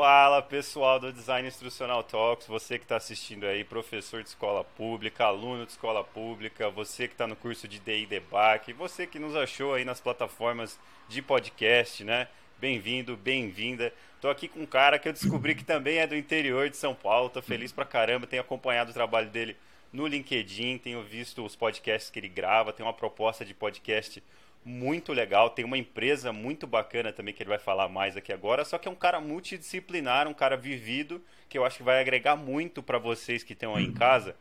Fala pessoal do Design Instrucional Talks, você que está assistindo aí, professor de escola pública, aluno de escola pública, você que está no curso de DI Debug, você que nos achou aí nas plataformas de podcast, né? Bem-vindo, bem-vinda. Tô aqui com um cara que eu descobri que também é do interior de São Paulo, tô feliz pra caramba, tenho acompanhado o trabalho dele no LinkedIn, tenho visto os podcasts que ele grava, tem uma proposta de podcast muito legal. Tem uma empresa muito bacana também que ele vai falar mais aqui agora. Só que é um cara multidisciplinar, um cara vivido, que eu acho que vai agregar muito para vocês que estão aí em casa.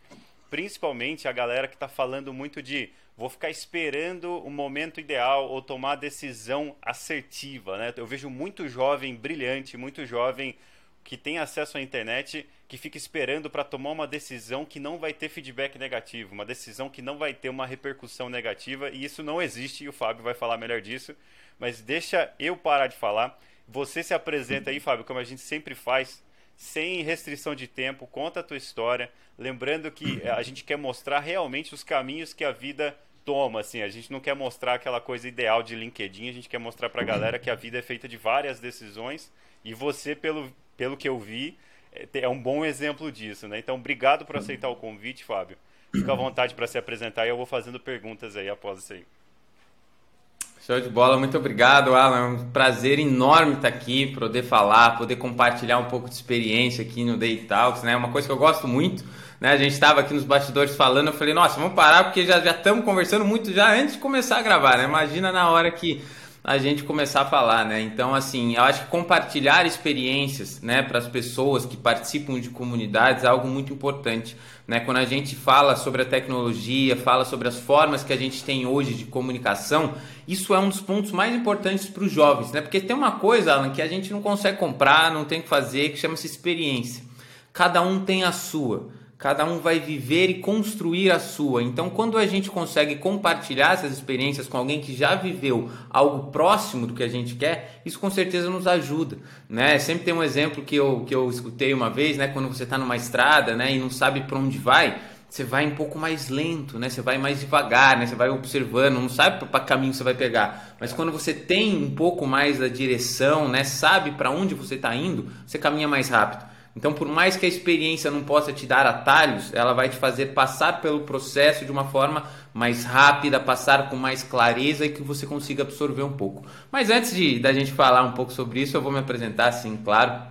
Principalmente a galera que está falando muito de vou ficar esperando o momento ideal ou tomar a decisão assertiva. Né? Eu vejo muito jovem brilhante, muito jovem que tem acesso à internet que fica esperando para tomar uma decisão que não vai ter feedback negativo, uma decisão que não vai ter uma repercussão negativa, e isso não existe, e o Fábio vai falar melhor disso. Mas deixa eu parar de falar. Você se apresenta aí, Fábio, como a gente sempre faz, sem restrição de tempo, conta a tua história, lembrando que a gente quer mostrar realmente os caminhos que a vida toma, assim, a gente não quer mostrar aquela coisa ideal de LinkedIn, a gente quer mostrar para a galera que a vida é feita de várias decisões e você, pelo, pelo que eu vi, é, é um bom exemplo disso, né? Então, obrigado por aceitar o convite, Fábio. Fica à vontade para se apresentar e eu vou fazendo perguntas aí após isso aí. Show de bola, muito obrigado, Alan. É um prazer enorme estar aqui, poder falar, poder compartilhar um pouco de experiência aqui no Day Talks, né? Uma coisa que eu gosto muito, né? A gente estava aqui nos bastidores falando, eu falei, nossa, vamos parar porque já já estamos conversando muito já antes de começar a gravar, né? Imagina na hora que a gente começar a falar, né? Então, assim, eu acho que compartilhar experiências, né, para as pessoas que participam de comunidades é algo muito importante, né? Quando a gente fala sobre a tecnologia, fala sobre as formas que a gente tem hoje de comunicação, isso é um dos pontos mais importantes para os jovens, né? Porque tem uma coisa, Alan, que a gente não consegue comprar, não tem que fazer, que chama-se experiência. Cada um tem a sua. Cada um vai viver e construir a sua. Então, quando a gente consegue compartilhar essas experiências com alguém que já viveu algo próximo do que a gente quer, isso com certeza nos ajuda. Né? Sempre tem um exemplo que eu, que eu escutei uma vez, né? quando você está numa estrada né? e não sabe para onde vai, você vai um pouco mais lento, né? Você vai mais devagar, né? Você vai observando, não sabe para caminho você vai pegar. Mas quando você tem um pouco mais da direção, né? Sabe para onde você está indo, você caminha mais rápido. Então, por mais que a experiência não possa te dar atalhos, ela vai te fazer passar pelo processo de uma forma mais rápida, passar com mais clareza e que você consiga absorver um pouco. Mas antes de da gente falar um pouco sobre isso, eu vou me apresentar, sim, claro.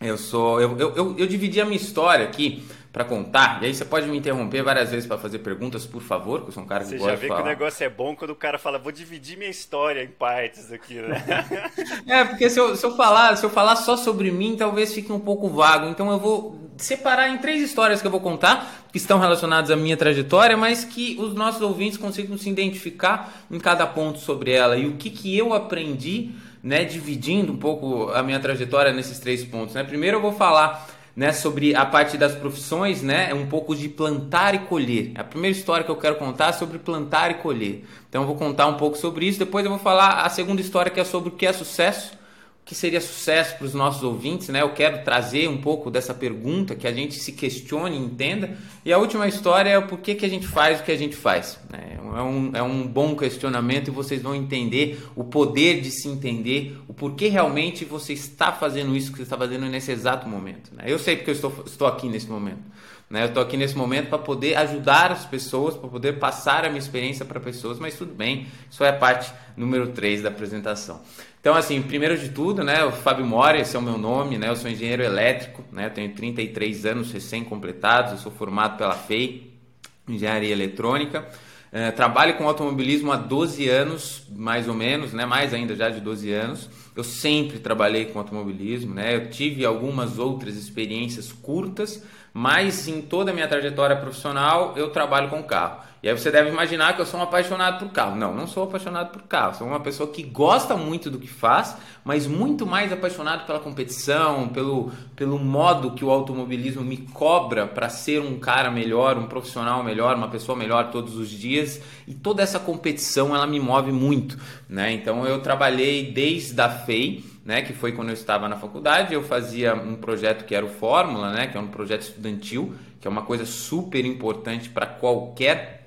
Eu sou, eu, eu, eu, eu dividi a minha história aqui para contar. E aí você pode me interromper várias vezes para fazer perguntas, por favor, que eu sou um cara que você gosta de falar. Você já vê que o negócio é bom quando o cara fala, vou dividir minha história em partes aqui, né? é, porque se eu, se eu falar, se eu falar só sobre mim, talvez fique um pouco vago. Então eu vou separar em três histórias que eu vou contar, que estão relacionadas à minha trajetória, mas que os nossos ouvintes consigam se identificar em cada ponto sobre ela e o que, que eu aprendi, né, dividindo um pouco a minha trajetória nesses três pontos. Né? Primeiro eu vou falar né, sobre a parte das profissões, né, é um pouco de plantar e colher. A primeira história que eu quero contar é sobre plantar e colher. Então eu vou contar um pouco sobre isso, depois eu vou falar a segunda história que é sobre o que é sucesso que seria sucesso para os nossos ouvintes, né? Eu quero trazer um pouco dessa pergunta, que a gente se questione e entenda. E a última história é o porquê que a gente faz o que a gente faz. Né? É, um, é um bom questionamento e vocês vão entender o poder de se entender, o porquê realmente você está fazendo isso que você está fazendo nesse exato momento. Né? Eu sei porque eu estou, estou aqui nesse momento. Né? Eu estou aqui nesse momento para poder ajudar as pessoas, para poder passar a minha experiência para pessoas, mas tudo bem, isso é a parte número 3 da apresentação. Então, assim, primeiro de tudo, né, o Fábio Mora, esse é o meu nome, né, eu sou engenheiro elétrico, né, tenho 33 anos recém-completados, eu sou formado pela FEI, Engenharia Eletrônica, é, trabalho com automobilismo há 12 anos, mais ou menos, né, mais ainda já de 12 anos, eu sempre trabalhei com automobilismo, né, eu tive algumas outras experiências curtas, mas em toda a minha trajetória profissional eu trabalho com carro. E aí você deve imaginar que eu sou um apaixonado por carro. Não, não sou apaixonado por carro. Sou uma pessoa que gosta muito do que faz, mas muito mais apaixonado pela competição, pelo, pelo modo que o automobilismo me cobra para ser um cara melhor, um profissional melhor, uma pessoa melhor todos os dias. E toda essa competição ela me move muito, né? Então eu trabalhei desde a FEI, né, que foi quando eu estava na faculdade, eu fazia um projeto que era o Fórmula, né, que é um projeto estudantil, que é uma coisa super importante para qualquer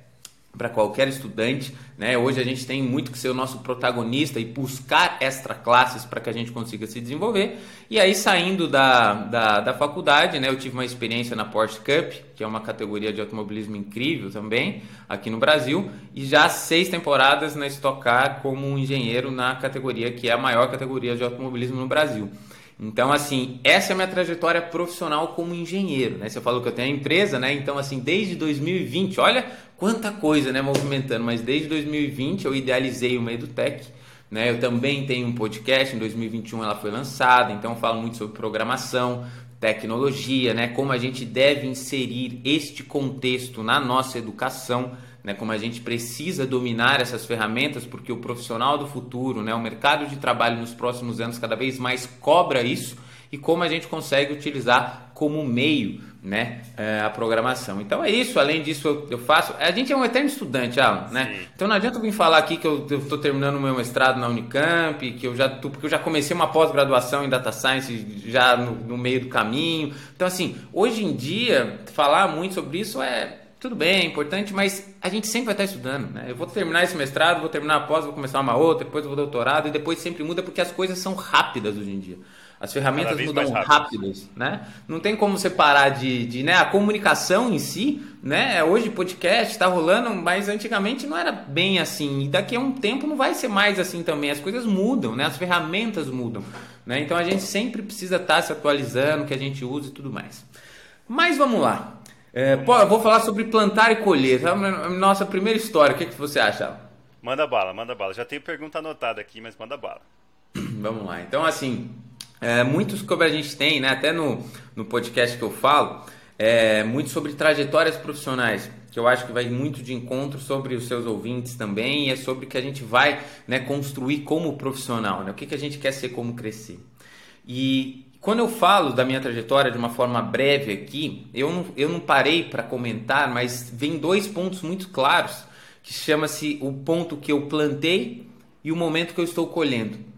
para qualquer estudante. Né? Hoje a gente tem muito que ser o nosso protagonista e buscar extra classes para que a gente consiga se desenvolver. E aí, saindo da, da, da, faculdade, né, eu tive uma experiência na Porsche Cup, que é uma categoria de automobilismo incrível também, aqui no Brasil, e já seis temporadas na Stock Car como um engenheiro na categoria que é a maior categoria de automobilismo no Brasil. Então, assim, essa é a minha trajetória profissional como engenheiro, né? Você falou que eu tenho a empresa, né? Então, assim, desde 2020, olha quanta coisa, né, movimentando, mas desde 2020 eu idealizei o EduTech, né? Eu também tenho um podcast, em 2021 ela foi lançada, então eu falo muito sobre programação, tecnologia, né? Como a gente deve inserir este contexto na nossa educação, né? Como a gente precisa dominar essas ferramentas, porque o profissional do futuro, né? O mercado de trabalho nos próximos anos cada vez mais cobra isso e como a gente consegue utilizar como meio né, é, a programação. Então é isso, além disso eu, eu, faço. A gente é um eterno estudante, Alan, né? Sim. Então não adianta eu vir falar aqui que eu estou terminando o meu mestrado na Unicamp, que eu já tô, porque eu já comecei uma pós-graduação em Data Science já no, no meio do caminho. Então assim, hoje em dia, falar muito sobre isso é tudo bem, é importante, mas a gente sempre vai estar estudando. Né? Eu vou terminar esse mestrado, vou terminar a pós, vou começar uma outra, depois eu vou doutorado, e depois sempre muda porque as coisas são rápidas hoje em dia. As ferramentas mudam rápidas, né? Não tem como você parar de, de, né? A comunicação em si, né? Hoje podcast está rolando, mas antigamente não era bem assim. E daqui a um tempo não vai ser mais assim também. As coisas mudam, né? As ferramentas mudam, né? Então a gente sempre precisa estar tá se atualizando, que a gente usa e tudo mais. Mas vamos lá. É, pô, eu vou falar sobre plantar e colher. Nossa primeira história. O que, que você acha? Manda bala, manda bala. Já tenho pergunta anotada aqui, mas manda bala. Vamos lá. Então, assim, é, muitos que a gente tem, né, até no, no podcast que eu falo, é, muito sobre trajetórias profissionais, que eu acho que vai muito de encontro sobre os seus ouvintes também, e é sobre o que a gente vai né, construir como profissional, né, o que, que a gente quer ser como crescer. E quando eu falo da minha trajetória de uma forma breve aqui, eu não, eu não parei para comentar, mas vem dois pontos muito claros, que chama-se o ponto que eu plantei e o momento que eu estou colhendo.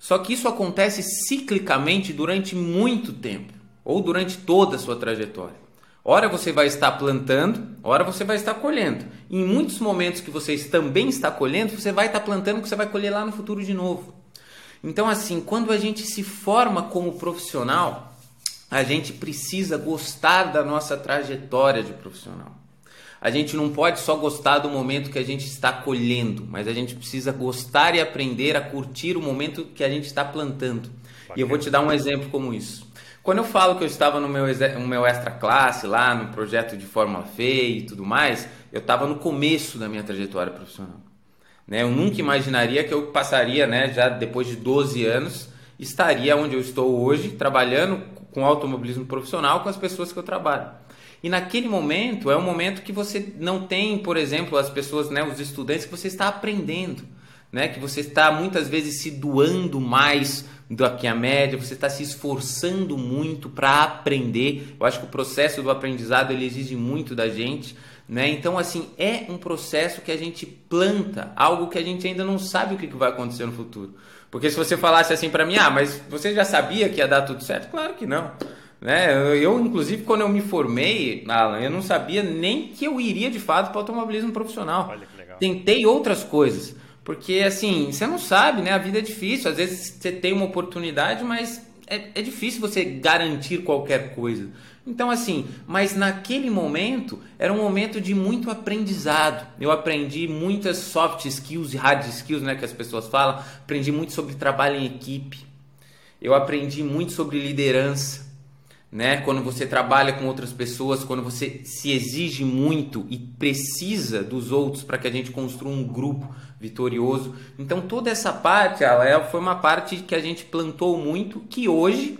Só que isso acontece ciclicamente durante muito tempo, ou durante toda a sua trajetória. Ora você vai estar plantando, ora você vai estar colhendo. E em muitos momentos que você também está colhendo, você vai estar plantando que você vai colher lá no futuro de novo. Então assim, quando a gente se forma como profissional, a gente precisa gostar da nossa trajetória de profissional. A gente não pode só gostar do momento que a gente está colhendo, mas a gente precisa gostar e aprender a curtir o momento que a gente está plantando. E eu vou te dar um exemplo como isso. Quando eu falo que eu estava no meu, no meu extra classe, lá no projeto de Fórmula Fê e tudo mais, eu estava no começo da minha trajetória profissional. Né? Eu nunca imaginaria que eu passaria, né, já depois de 12 anos, estaria onde eu estou hoje, trabalhando com automobilismo profissional com as pessoas que eu trabalho. E naquele momento é um momento que você não tem, por exemplo, as pessoas, né, os estudantes que você está aprendendo, né, que você está muitas vezes se doando mais do que a média, você está se esforçando muito para aprender. Eu acho que o processo do aprendizado ele exige muito da gente, né? Então assim é um processo que a gente planta algo que a gente ainda não sabe o que vai acontecer no futuro. Porque se você falasse assim para mim, ah, mas você já sabia que ia dar tudo certo? Claro que não. Né? Eu, inclusive, quando eu me formei, Alan, eu não sabia nem que eu iria de fato para o automobilismo profissional. Olha que legal. Tentei outras coisas. Porque, assim, você não sabe, né? A vida é difícil. Às vezes você tem uma oportunidade, mas é, é difícil você garantir qualquer coisa. Então, assim, mas naquele momento era um momento de muito aprendizado. Eu aprendi muitas soft skills e hard skills, né? Que as pessoas falam. Aprendi muito sobre trabalho em equipe. Eu aprendi muito sobre liderança né? Quando você trabalha com outras pessoas, quando você se exige muito e precisa dos outros para que a gente construa um grupo vitorioso. Então toda essa parte, ela foi uma parte que a gente plantou muito que hoje,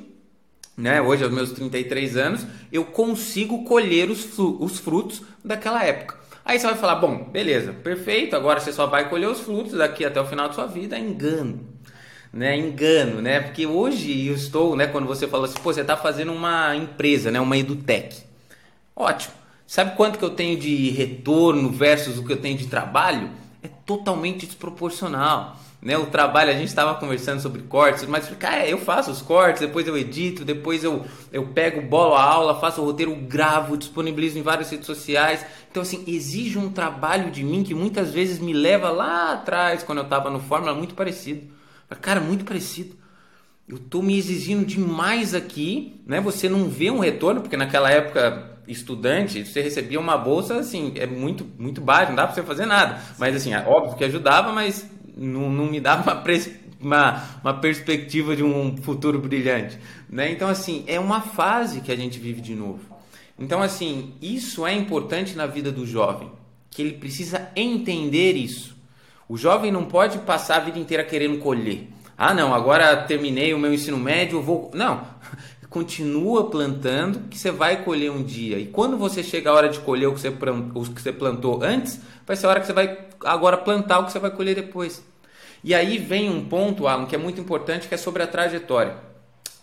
né, hoje aos meus 33 anos, eu consigo colher os, os frutos daquela época. Aí você vai falar, bom, beleza, perfeito, agora você só vai colher os frutos daqui até o final da sua vida, engano né, engano, né? Porque hoje eu estou, né, quando você fala assim, pô, você está fazendo uma empresa, né, uma edutech. Ótimo. Sabe quanto que eu tenho de retorno versus o que eu tenho de trabalho? É totalmente desproporcional. né? O trabalho, a gente estava conversando sobre cortes, mas cara, eu faço os cortes, depois eu edito, depois eu, eu pego, bolo a aula, faço o roteiro, gravo, disponibilizo em várias redes sociais. Então, assim, exige um trabalho de mim que muitas vezes me leva lá atrás, quando eu estava no Fórmula, muito parecido. Cara, muito parecido. Eu estou me exigindo demais aqui, né? Você não vê um retorno, porque naquela época estudante, você recebia uma bolsa, assim, é muito, muito baixo, não dá para você fazer nada. Mas, assim, é óbvio que ajudava, mas não, não me dava uma, uma, uma perspectiva de um futuro brilhante. Né? Então, assim, é uma fase que a gente vive de novo. Então, assim, isso é importante na vida do jovem, que ele precisa entender isso. O jovem não pode passar a vida inteira querendo colher. Ah, não, agora terminei o meu ensino médio, vou. Não, continua plantando que você vai colher um dia. E quando você chega a hora de colher o que você, o que você plantou antes, vai ser a hora que você vai agora plantar o que você vai colher depois. E aí vem um ponto, Alan, que é muito importante, que é sobre a trajetória.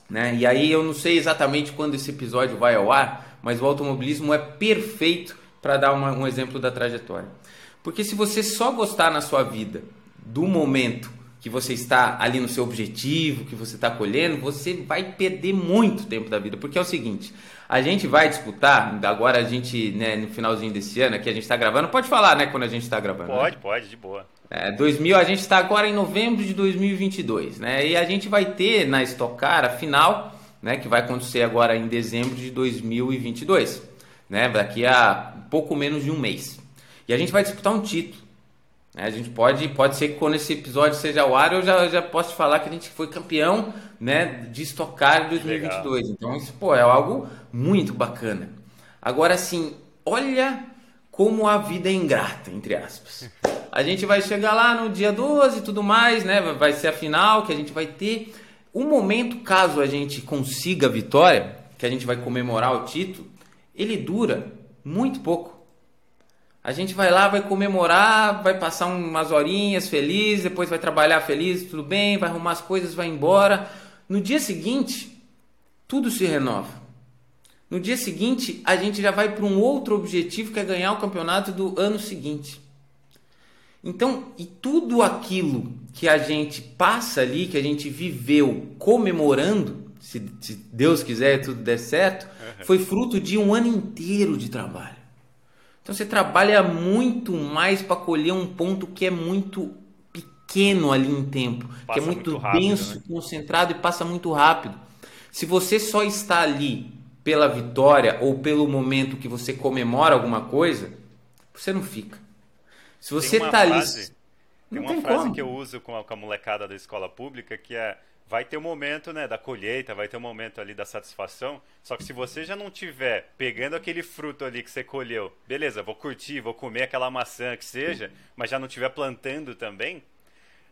Né? E aí eu não sei exatamente quando esse episódio vai ao ar, mas o automobilismo é perfeito para dar uma, um exemplo da trajetória. Porque se você só gostar na sua vida do momento que você está ali no seu objetivo, que você está colhendo, você vai perder muito tempo da vida. Porque é o seguinte, a gente vai disputar, agora a gente, né, no finalzinho desse ano, que a gente está gravando, pode falar, né, quando a gente está gravando. Pode, né? pode, de boa. É, 2000, a gente está agora em novembro de 2022, né, e a gente vai ter na Stock Car a final, né, que vai acontecer agora em dezembro de 2022, né, daqui a pouco menos de um mês. E a gente vai disputar um título. Né? A gente pode, pode ser que quando esse episódio seja ao ar, eu já, já posso te falar que a gente foi campeão né, de estocar em 2022. Legal. Então, isso pô, é algo muito bacana. Agora, assim, olha como a vida é ingrata, entre aspas. A gente vai chegar lá no dia 12 e tudo mais, né? Vai ser a final que a gente vai ter. O momento, caso a gente consiga a vitória, que a gente vai comemorar o título, ele dura muito pouco. A gente vai lá, vai comemorar, vai passar umas horinhas feliz, depois vai trabalhar feliz, tudo bem, vai arrumar as coisas, vai embora. No dia seguinte, tudo se renova. No dia seguinte, a gente já vai para um outro objetivo que é ganhar o campeonato do ano seguinte. Então, e tudo aquilo que a gente passa ali, que a gente viveu comemorando, se, se Deus quiser e tudo der certo, foi fruto de um ano inteiro de trabalho. Então você trabalha muito mais para colher um ponto que é muito pequeno ali em tempo, passa que é muito, muito rápido, denso, né? concentrado e passa muito rápido. Se você só está ali pela vitória ou pelo momento que você comemora alguma coisa, você não fica. Se você está ali. Tem uma tem frase como. que eu uso com a, com a molecada da escola pública que é vai ter o um momento né, da colheita, vai ter o um momento ali da satisfação. Só que se você já não tiver pegando aquele fruto ali que você colheu, beleza, vou curtir, vou comer aquela maçã que seja, mas já não tiver plantando também,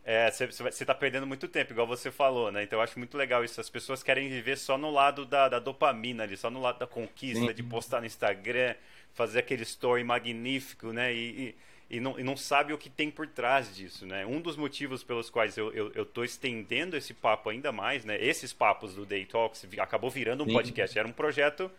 é, você está perdendo muito tempo, igual você falou, né? Então eu acho muito legal isso. As pessoas querem viver só no lado da, da dopamina ali, só no lado da conquista, Sim. de postar no Instagram, fazer aquele story magnífico, né? E, e e não, e não sabe o que tem por trás disso, né? Um dos motivos pelos quais eu, eu, eu tô estendendo esse papo ainda mais, né? Esses papos do Day Talks acabou virando um Sim. podcast, era um projeto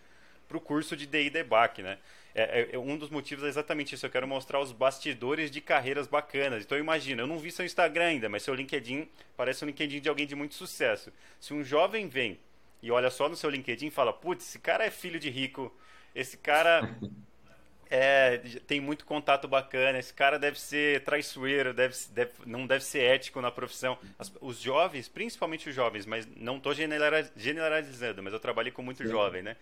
para o curso de DI Debug, né? É, é, é, um dos motivos é exatamente isso. Eu quero mostrar os bastidores de carreiras bacanas. Então imagina, eu não vi seu Instagram ainda, mas seu LinkedIn parece um LinkedIn de alguém de muito sucesso. Se um jovem vem e olha só no seu LinkedIn e fala, putz, esse cara é filho de rico, esse cara É, tem muito contato bacana. Esse cara deve ser traiçoeiro, deve, deve, não deve ser ético na profissão. As, os jovens, principalmente os jovens, mas não estou generalizando, mas eu trabalhei com muito Sim. jovem, né?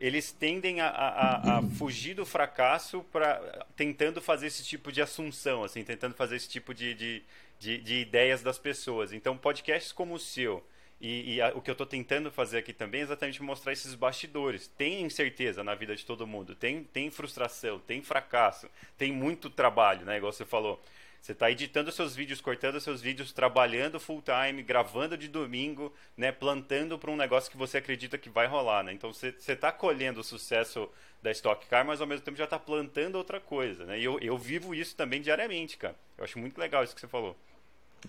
Eles tendem a, a, a fugir do fracasso para tentando fazer esse tipo de assunção, assim, tentando fazer esse tipo de, de, de, de ideias das pessoas. Então, podcasts como o seu, e, e a, o que eu estou tentando fazer aqui também é exatamente mostrar esses bastidores. Tem incerteza na vida de todo mundo, tem, tem frustração, tem fracasso, tem muito trabalho, né? Igual você falou. Você está editando seus vídeos, cortando seus vídeos, trabalhando full time, gravando de domingo, né, plantando para um negócio que você acredita que vai rolar, né? Então você está colhendo o sucesso da Stock Car, mas ao mesmo tempo já está plantando outra coisa, né? E eu, eu vivo isso também diariamente, cara. Eu acho muito legal isso que você falou.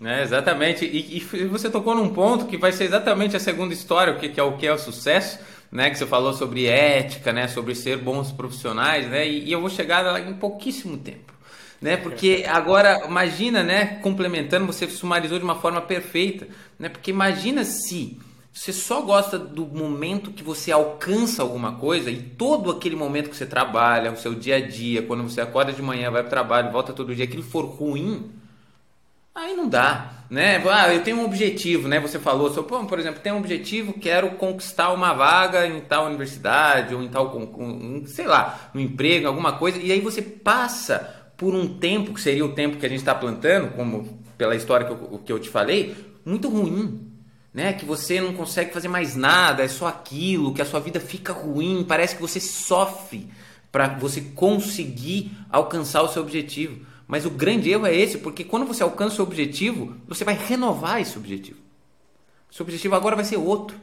É, exatamente. E, e, você tocou num ponto que vai ser exatamente a segunda história, o que, que é o que é o sucesso, né? Que você falou sobre ética, né? Sobre ser bons profissionais, né? E, e eu vou chegar lá em pouquíssimo tempo. né? Porque agora, imagina, né? Complementando, você sumarizou de uma forma perfeita, né? Porque imagina se você só gosta do momento que você alcança alguma coisa e todo aquele momento que você trabalha, o seu dia a dia, quando você acorda de manhã, vai para o trabalho, volta todo dia, aquilo for ruim, aí não dá, né? Ah, eu tenho um objetivo, né? Você falou, seu, por exemplo, tem um objetivo, quero conquistar uma vaga em tal universidade ou em tal, sei lá, um emprego, alguma coisa, e aí você passa por um tempo, que seria o tempo que a gente está plantando, como pela história que eu, que eu te falei, muito ruim. Né? Que você não consegue fazer mais nada, é só aquilo, que a sua vida fica ruim, parece que você sofre para você conseguir alcançar o seu objetivo. Mas o grande erro é esse, porque quando você alcança o objetivo, você vai renovar esse objetivo. Seu objetivo agora vai ser outro.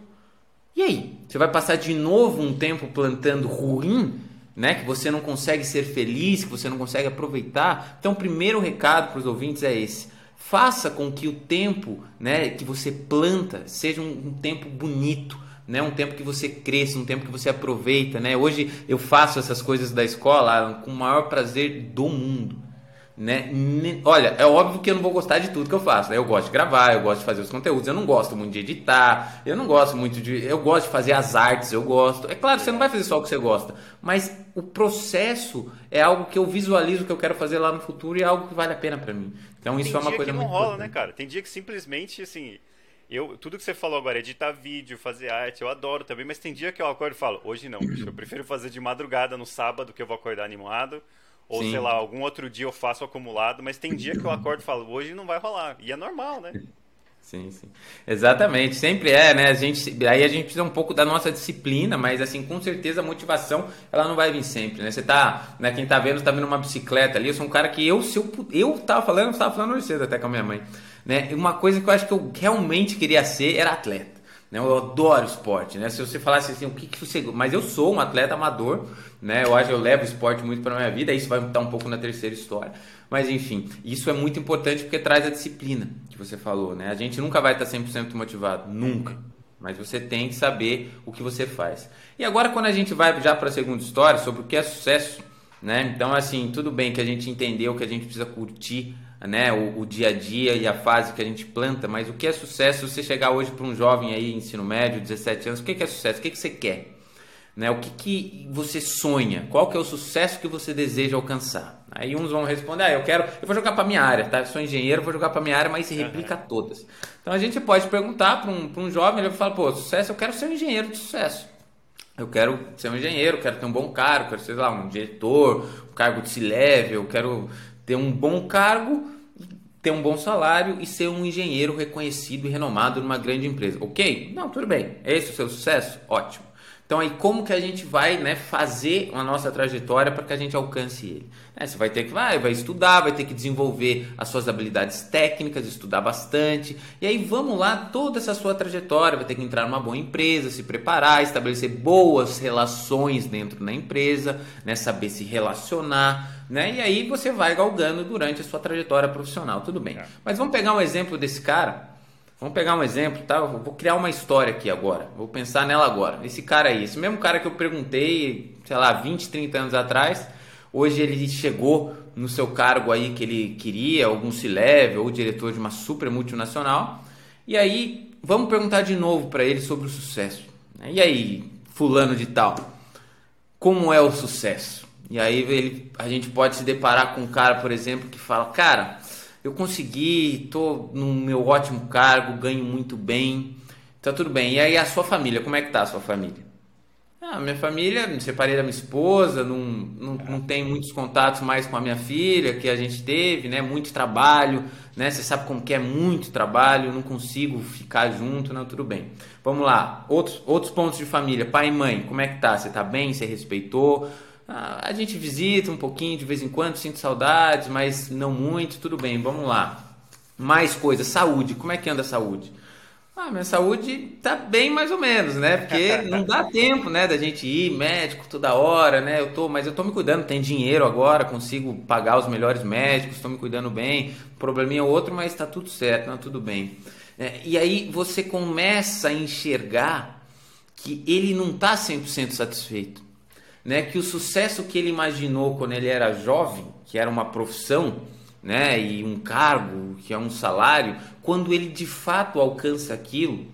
E aí? Você vai passar de novo um tempo plantando ruim né? Que você não consegue ser feliz, que você não consegue aproveitar. Então, o primeiro recado para os ouvintes é esse: faça com que o tempo, né, que você planta seja um, um tempo bonito. Né, um tempo que você cresça, um tempo que você aproveita, né? Hoje eu faço essas coisas da escola com o maior prazer do mundo. Né? Olha, é óbvio que eu não vou gostar de tudo que eu faço. Né? Eu gosto de gravar, eu gosto de fazer os conteúdos, eu não gosto muito de editar, eu não gosto muito de. Eu gosto de fazer as artes, eu gosto. É claro, você não vai fazer só o que você gosta, mas o processo é algo que eu visualizo que eu quero fazer lá no futuro e é algo que vale a pena para mim. Então isso Tem é uma coisa que não muito rola, importante. né, cara? Tem dia que simplesmente assim. Eu, tudo que você falou agora, editar vídeo, fazer arte, eu adoro também, mas tem dia que eu acordo e falo, hoje não, bicho, eu prefiro fazer de madrugada no sábado que eu vou acordar animado, ou Sim. sei lá, algum outro dia eu faço acumulado, mas tem dia que eu acordo e falo, hoje não vai rolar. E é normal, né? Sim, sim. Exatamente, sempre é, né? A gente, aí a gente precisa um pouco da nossa disciplina, mas assim, com certeza a motivação, ela não vai vir sempre, né? Você tá, né, quem tá vendo, tá vendo uma bicicleta ali, eu sou um cara que eu, se eu, eu tava falando, eu tava falando hoje cedo até com a minha mãe, né? Uma coisa que eu acho que eu realmente queria ser era atleta. Né? Eu adoro esporte, né? Se você falasse assim, o que, que você. Mas eu sou um atleta amador, né? Eu acho que eu levo esporte muito para minha vida, isso vai estar um pouco na terceira história. Mas enfim, isso é muito importante porque traz a disciplina que você falou, né? A gente nunca vai estar 100% motivado, nunca. Mas você tem que saber o que você faz. E agora, quando a gente vai já para a segunda história, sobre o que é sucesso, né? Então, assim, tudo bem que a gente entendeu que a gente precisa curtir né, o, o, dia a dia e a fase que a gente planta, mas o que é sucesso? Você chegar hoje para um jovem aí, ensino médio, 17 anos, o que, que é sucesso? O que, que você quer? Né, o que, que você sonha? Qual que é o sucesso que você deseja alcançar? Aí uns vão responder, ah, eu quero, eu vou jogar para minha área, tá? Eu sou engenheiro, vou jogar para minha área, mas se replica a todas. Então a gente pode perguntar para um, um jovem, ele fala, pô, sucesso, eu quero ser um engenheiro de sucesso. Eu quero ser um engenheiro, quero ter um bom cargo, quero ser lá um diretor, um cargo de C-level, quero ter um bom cargo, ter um bom salário e ser um engenheiro reconhecido e renomado numa grande empresa. Ok? Não, tudo bem. É esse o seu sucesso? Ótimo. Então aí como que a gente vai né, fazer a nossa trajetória para que a gente alcance ele? É, você vai ter que vai, vai estudar, vai ter que desenvolver as suas habilidades técnicas, estudar bastante. E aí vamos lá, toda essa sua trajetória, vai ter que entrar numa boa empresa, se preparar, estabelecer boas relações dentro da empresa, né, saber se relacionar. Né? E aí você vai galgando durante a sua trajetória profissional, tudo bem. Mas vamos pegar um exemplo desse cara. Vamos pegar um exemplo, tá? Eu vou criar uma história aqui agora. Vou pensar nela agora. Esse cara aí, esse mesmo cara que eu perguntei, sei lá, 20, 30 anos atrás, hoje ele chegou no seu cargo aí que ele queria, algum C-level ou diretor de uma super multinacional. E aí, vamos perguntar de novo para ele sobre o sucesso. E aí, fulano de tal, como é o sucesso? E aí ele, a gente pode se deparar com um cara, por exemplo, que fala, cara, eu consegui, tô no meu ótimo cargo, ganho muito bem, tá tudo bem. E aí a sua família, como é que tá a sua família? Ah, minha família, me separei da minha esposa, não, não, não tenho muitos contatos mais com a minha filha que a gente teve, né? Muito trabalho, né? Você sabe como que é muito trabalho, não consigo ficar junto, não, tudo bem. Vamos lá, outros, outros pontos de família, pai e mãe, como é que tá? Você tá bem? Você respeitou? Ah, a gente visita um pouquinho de vez em quando, sinto saudades, mas não muito, tudo bem, vamos lá. Mais coisas, saúde, como é que anda a saúde? Ah, minha saúde tá bem mais ou menos, né? Porque não dá tempo, né, da gente ir médico toda hora, né? Eu tô, mas eu tô me cuidando, tem dinheiro agora, consigo pagar os melhores médicos, estou me cuidando bem. Probleminha outro, mas tá tudo certo, tá tudo bem. É, e aí você começa a enxergar que ele não tá 100% satisfeito. Né, que o sucesso que ele imaginou quando ele era jovem, que era uma profissão, né, e um cargo, que é um salário, quando ele de fato alcança aquilo,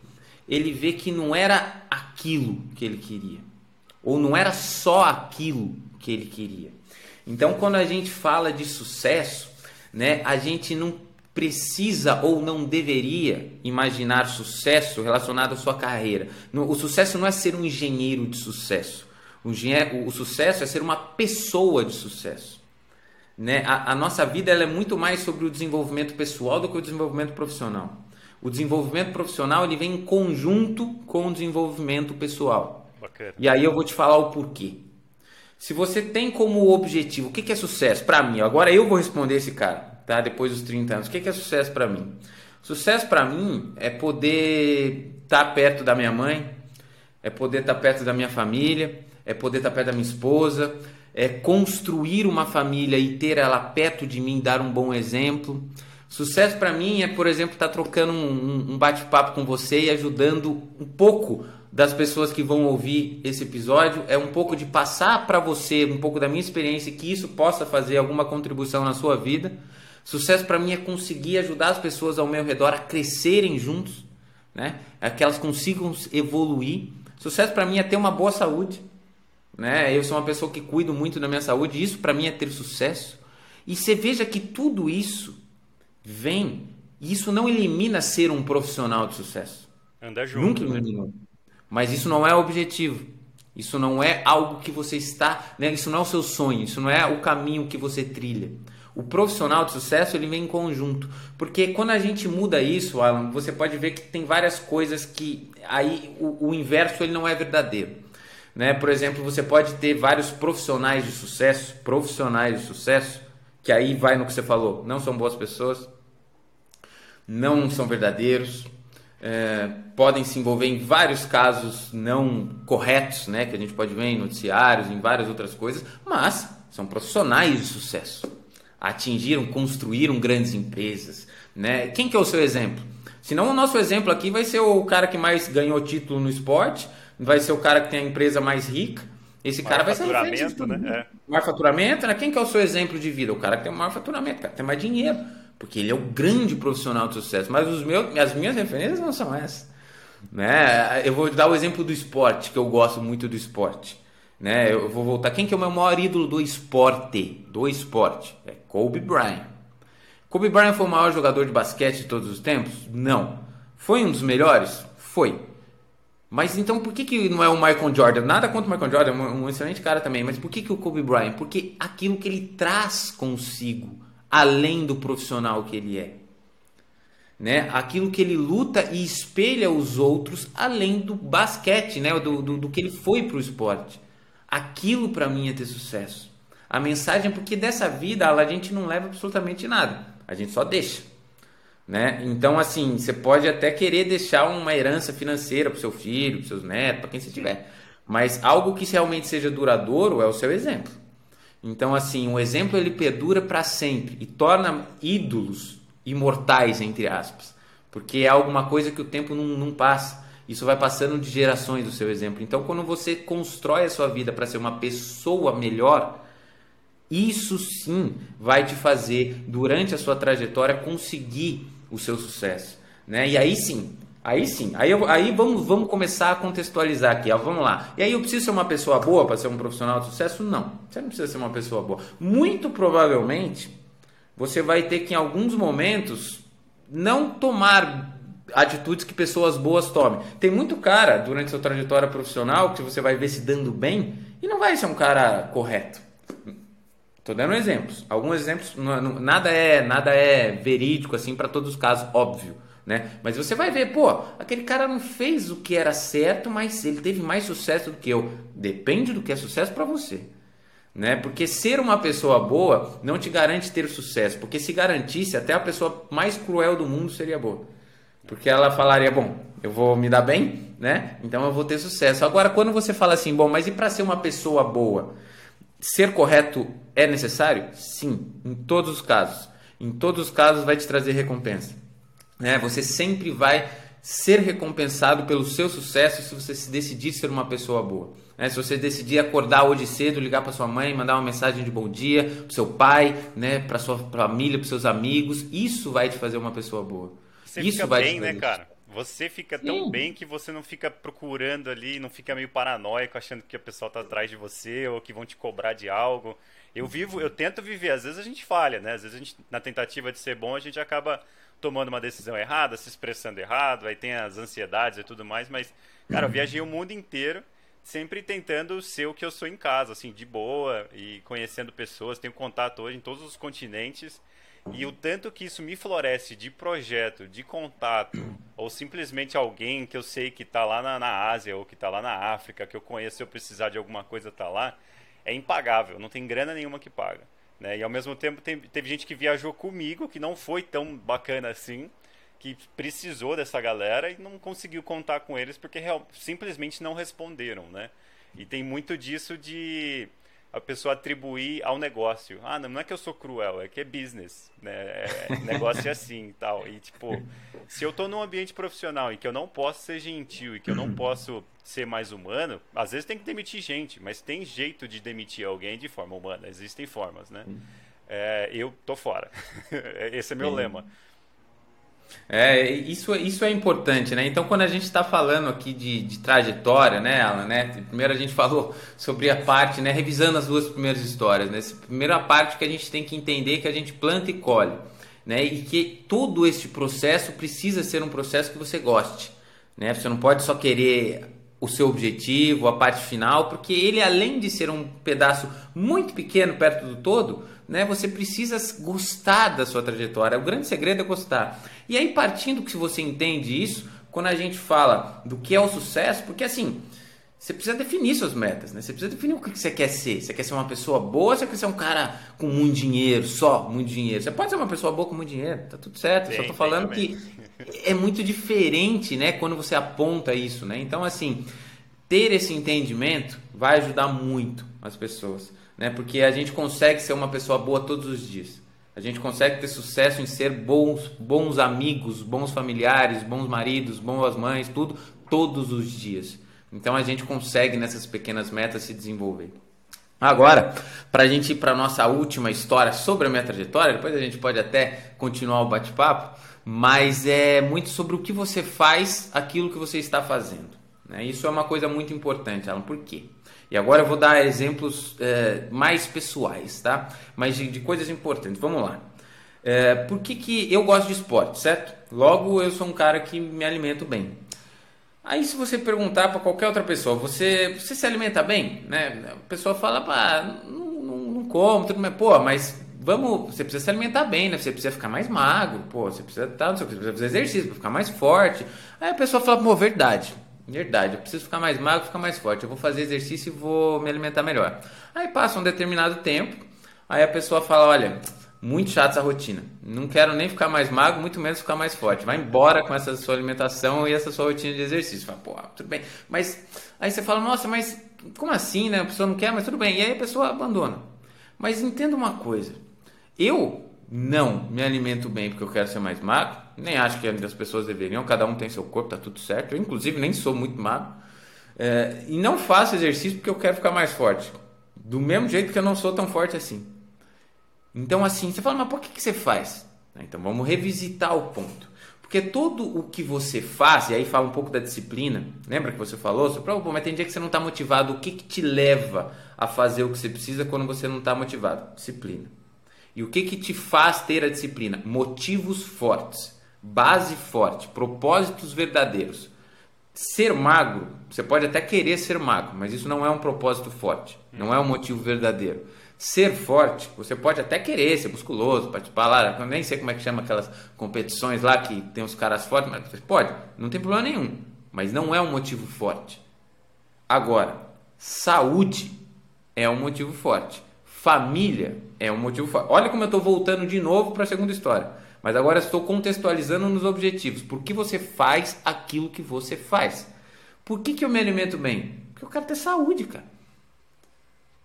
ele vê que não era aquilo que ele queria, ou não era só aquilo que ele queria. Então, quando a gente fala de sucesso, né, a gente não precisa ou não deveria imaginar sucesso relacionado à sua carreira. O sucesso não é ser um engenheiro de sucesso. O, o, o sucesso é ser uma pessoa de sucesso. Né? A, a nossa vida ela é muito mais sobre o desenvolvimento pessoal do que o desenvolvimento profissional. O desenvolvimento profissional ele vem em conjunto com o desenvolvimento pessoal. Bacana. E aí eu vou te falar o porquê. Se você tem como objetivo, o que, que é sucesso? Para mim, agora eu vou responder esse cara, tá? Depois dos 30 anos. O que, que é sucesso para mim? Sucesso para mim é poder estar tá perto da minha mãe, é poder estar tá perto da minha família, é poder estar perto da minha esposa, é construir uma família e ter ela perto de mim, dar um bom exemplo. Sucesso para mim é, por exemplo, estar trocando um, um bate-papo com você e ajudando um pouco das pessoas que vão ouvir esse episódio. É um pouco de passar para você um pouco da minha experiência que isso possa fazer alguma contribuição na sua vida. Sucesso para mim é conseguir ajudar as pessoas ao meu redor a crescerem juntos, né? É que elas consigam evoluir. Sucesso para mim é ter uma boa saúde né? Eu sou uma pessoa que cuido muito da minha saúde, isso para mim é ter sucesso. E você veja que tudo isso vem, e isso não elimina ser um profissional de sucesso. Anda junto. Nunca eliminou. Né? Mas isso não é o objetivo. Isso não é algo que você está, né? isso não é o seu sonho, isso não é o caminho que você trilha. O profissional de sucesso ele vem em conjunto, porque quando a gente muda isso, Alan, você pode ver que tem várias coisas que aí o, o inverso ele não é verdadeiro. Né? Por exemplo, você pode ter vários profissionais de sucesso, profissionais de sucesso, que aí vai no que você falou, não são boas pessoas, não são verdadeiros, é, podem se envolver em vários casos não corretos, né? que a gente pode ver em noticiários, em várias outras coisas, mas são profissionais de sucesso, atingiram, construíram grandes empresas. Né? Quem que é o seu exemplo? Senão o nosso exemplo aqui vai ser o cara que mais ganhou título no esporte, vai ser o cara que tem a empresa mais rica. Esse maior cara vai ser faturamento, né? É. Maior faturamento, né? Quem que é o seu exemplo de vida? O cara que tem o maior faturamento, o cara que tem mais dinheiro. Porque ele é o grande profissional de sucesso. Mas os meus, as minhas referências não são essas. Né? Eu vou dar o exemplo do esporte, que eu gosto muito do esporte. Né? Eu vou voltar. Quem que é o meu maior ídolo do esporte? Do esporte. É Kobe Bryant. Kobe Bryant foi o maior jogador de basquete de todos os tempos? Não. Foi um dos melhores? Foi. Mas então por que, que não é o Michael Jordan? Nada contra o Michael Jordan, é um, excelente cara também. Mas por que, que o Kobe Bryant? Porque aquilo que ele traz consigo, além do profissional que ele é. Né? Aquilo que ele luta e espelha os outros, além do basquete, né? do, do, do que ele foi para o esporte. Aquilo para mim é ter sucesso. A mensagem é porque dessa vida a gente não leva absolutamente nada. A gente só deixa. Né? Então, assim, você pode até querer deixar uma herança financeira para o seu filho, para seus netos, para quem você tiver. Mas algo que realmente seja duradouro é o seu exemplo. Então, assim, o exemplo ele perdura para sempre e torna ídolos imortais, entre aspas. Porque é alguma coisa que o tempo não, não passa. Isso vai passando de gerações do seu exemplo. Então, quando você constrói a sua vida para ser uma pessoa melhor, isso sim vai te fazer, durante a sua trajetória, conseguir o seu sucesso. Né? E aí sim, aí sim, aí, eu, aí vamos, vamos começar a contextualizar aqui. Ó, vamos lá. E aí eu preciso ser uma pessoa boa para ser um profissional de sucesso? Não, você não precisa ser uma pessoa boa. Muito provavelmente você vai ter que em alguns momentos não tomar atitudes que pessoas boas tomem. Tem muito cara durante sua trajetória profissional que você vai ver se dando bem e não vai ser um cara correto. Estou dando exemplos. Alguns exemplos, nada é nada é verídico assim para todos os casos, óbvio. Né? Mas você vai ver, pô, aquele cara não fez o que era certo, mas ele teve mais sucesso do que eu. Depende do que é sucesso para você. Né? Porque ser uma pessoa boa não te garante ter sucesso. Porque se garantisse, até a pessoa mais cruel do mundo seria boa. Porque ela falaria, bom, eu vou me dar bem, né? Então eu vou ter sucesso. Agora, quando você fala assim, bom, mas e para ser uma pessoa boa? Ser correto é necessário? Sim, em todos os casos. Em todos os casos vai te trazer recompensa. Né? Você sempre vai ser recompensado pelo seu sucesso se você se decidir ser uma pessoa boa. Né? Se você decidir acordar hoje cedo, ligar para sua mãe, mandar uma mensagem de bom dia para seu pai, né, para sua família, para seus amigos, isso vai te fazer uma pessoa boa. Você isso vai bem, te né, fazer. cara? Você fica tão Sim. bem que você não fica procurando ali, não fica meio paranoico achando que a pessoa tá atrás de você ou que vão te cobrar de algo. Eu vivo, eu tento viver, às vezes a gente falha, né? Às vezes a gente, na tentativa de ser bom, a gente acaba tomando uma decisão errada, se expressando errado, aí tem as ansiedades e tudo mais, mas, cara, eu viajei o mundo inteiro sempre tentando ser o que eu sou em casa, assim, de boa e conhecendo pessoas, tenho contato hoje em todos os continentes. E o tanto que isso me floresce de projeto, de contato, ou simplesmente alguém que eu sei que está lá na, na Ásia ou que está lá na África, que eu conheço, se eu precisar de alguma coisa tá lá, é impagável, não tem grana nenhuma que paga. Né? E ao mesmo tempo tem, teve gente que viajou comigo, que não foi tão bacana assim, que precisou dessa galera e não conseguiu contar com eles porque real, simplesmente não responderam, né? E tem muito disso de a pessoa atribuir ao negócio. Ah, não, não é que eu sou cruel, é que é business, né? É, negócio é assim e tal. E tipo, se eu tô num ambiente profissional em que eu não posso ser gentil e que eu não posso ser mais humano, às vezes tem que demitir gente, mas tem jeito de demitir alguém de forma humana. Existem formas, né? É, eu tô fora. Esse é meu Sim. lema. É, isso, isso é importante, né? Então, quando a gente está falando aqui de, de trajetória, né, Alan, né? Primeiro a gente falou sobre a parte, né? Revisando as duas primeiras histórias, né? Essa primeira parte que a gente tem que entender que a gente planta e colhe, né? E que todo este processo precisa ser um processo que você goste, né? Você não pode só querer o seu objetivo, a parte final, porque ele, além de ser um pedaço muito pequeno perto do todo, né, você precisa gostar da sua trajetória. O grande segredo é gostar. E aí, partindo que você entende isso, quando a gente fala do que é o sucesso, porque assim, você precisa definir suas metas, né? Você precisa definir o que você quer ser. Você quer ser uma pessoa boa ou você quer ser um cara com muito dinheiro, só muito dinheiro? Você pode ser uma pessoa boa com muito dinheiro, tá tudo certo. Eu só tô falando que é muito diferente, né? Quando você aponta isso, né? Então, assim, ter esse entendimento vai ajudar muito as pessoas, né? Porque a gente consegue ser uma pessoa boa todos os dias. A gente consegue ter sucesso em ser bons, bons amigos, bons familiares, bons maridos, boas mães, tudo, todos os dias. Então a gente consegue nessas pequenas metas se desenvolver. Agora, para a gente ir para nossa última história sobre a minha trajetória, depois a gente pode até continuar o bate-papo, mas é muito sobre o que você faz, aquilo que você está fazendo. né? Isso é uma coisa muito importante, Alan. Por quê? E agora eu vou dar exemplos é, mais pessoais, tá? Mas de, de coisas importantes. Vamos lá. É, por que, que eu gosto de esporte, certo? Logo, eu sou um cara que me alimento bem. Aí, se você perguntar para qualquer outra pessoa, você, você se alimenta bem? Né? A pessoa fala, pá, não, não, não como, tudo mais. Pô, mas vamos, você precisa se alimentar bem, né? Você precisa ficar mais magro, pô, você precisa, tá, você precisa fazer exercício para ficar mais forte. Aí a pessoa fala, pô, verdade, verdade, eu preciso ficar mais magro, ficar mais forte. Eu vou fazer exercício e vou me alimentar melhor. Aí passa um determinado tempo, aí a pessoa fala, olha, muito chata essa rotina. Não quero nem ficar mais magro, muito menos ficar mais forte. Vai embora com essa sua alimentação e essa sua rotina de exercício. Fala, pô, tudo bem. Mas aí você fala, nossa, mas como assim, né? A pessoa não quer, mas tudo bem. E aí a pessoa abandona. Mas entenda uma coisa. Eu não me alimento bem porque eu quero ser mais magro. Nem acho que as pessoas deveriam. Cada um tem seu corpo, tá tudo certo. Eu, inclusive, nem sou muito magro. É, e não faço exercício porque eu quero ficar mais forte. Do mesmo jeito que eu não sou tão forte assim. Então, assim, você fala, mas por que, que você faz? Então, vamos revisitar o ponto. Porque todo o que você faz, e aí fala um pouco da disciplina, lembra que você falou? Sobre, "Pô, mas tem dia que você não está motivado. O que, que te leva a fazer o que você precisa quando você não está motivado? Disciplina. E o que, que te faz ter a disciplina? Motivos fortes, base forte, propósitos verdadeiros. Ser magro, você pode até querer ser magro, mas isso não é um propósito forte, não é um motivo verdadeiro. Ser forte, você pode até querer ser musculoso, participar lá, eu nem sei como é que chama aquelas competições lá que tem os caras fortes, mas você pode, não tem problema nenhum, mas não é um motivo forte. Agora, saúde é um motivo forte. Família é um motivo forte. Olha como eu estou voltando de novo para a segunda história. Mas agora estou contextualizando nos objetivos. Por que você faz aquilo que você faz? Por que, que eu me alimento bem? Porque eu quero ter saúde, cara.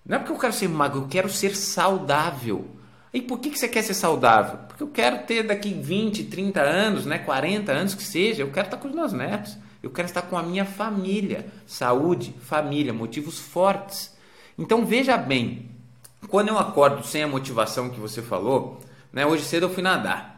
Não é porque eu quero ser magro, eu quero ser saudável. E por que, que você quer ser saudável? Porque eu quero ter daqui 20, 30 anos, né, 40 anos que seja, eu quero estar com os meus netos. Eu quero estar com a minha família. Saúde, família, motivos fortes. Então veja bem, quando eu acordo sem a motivação que você falou, né, hoje cedo eu fui nadar.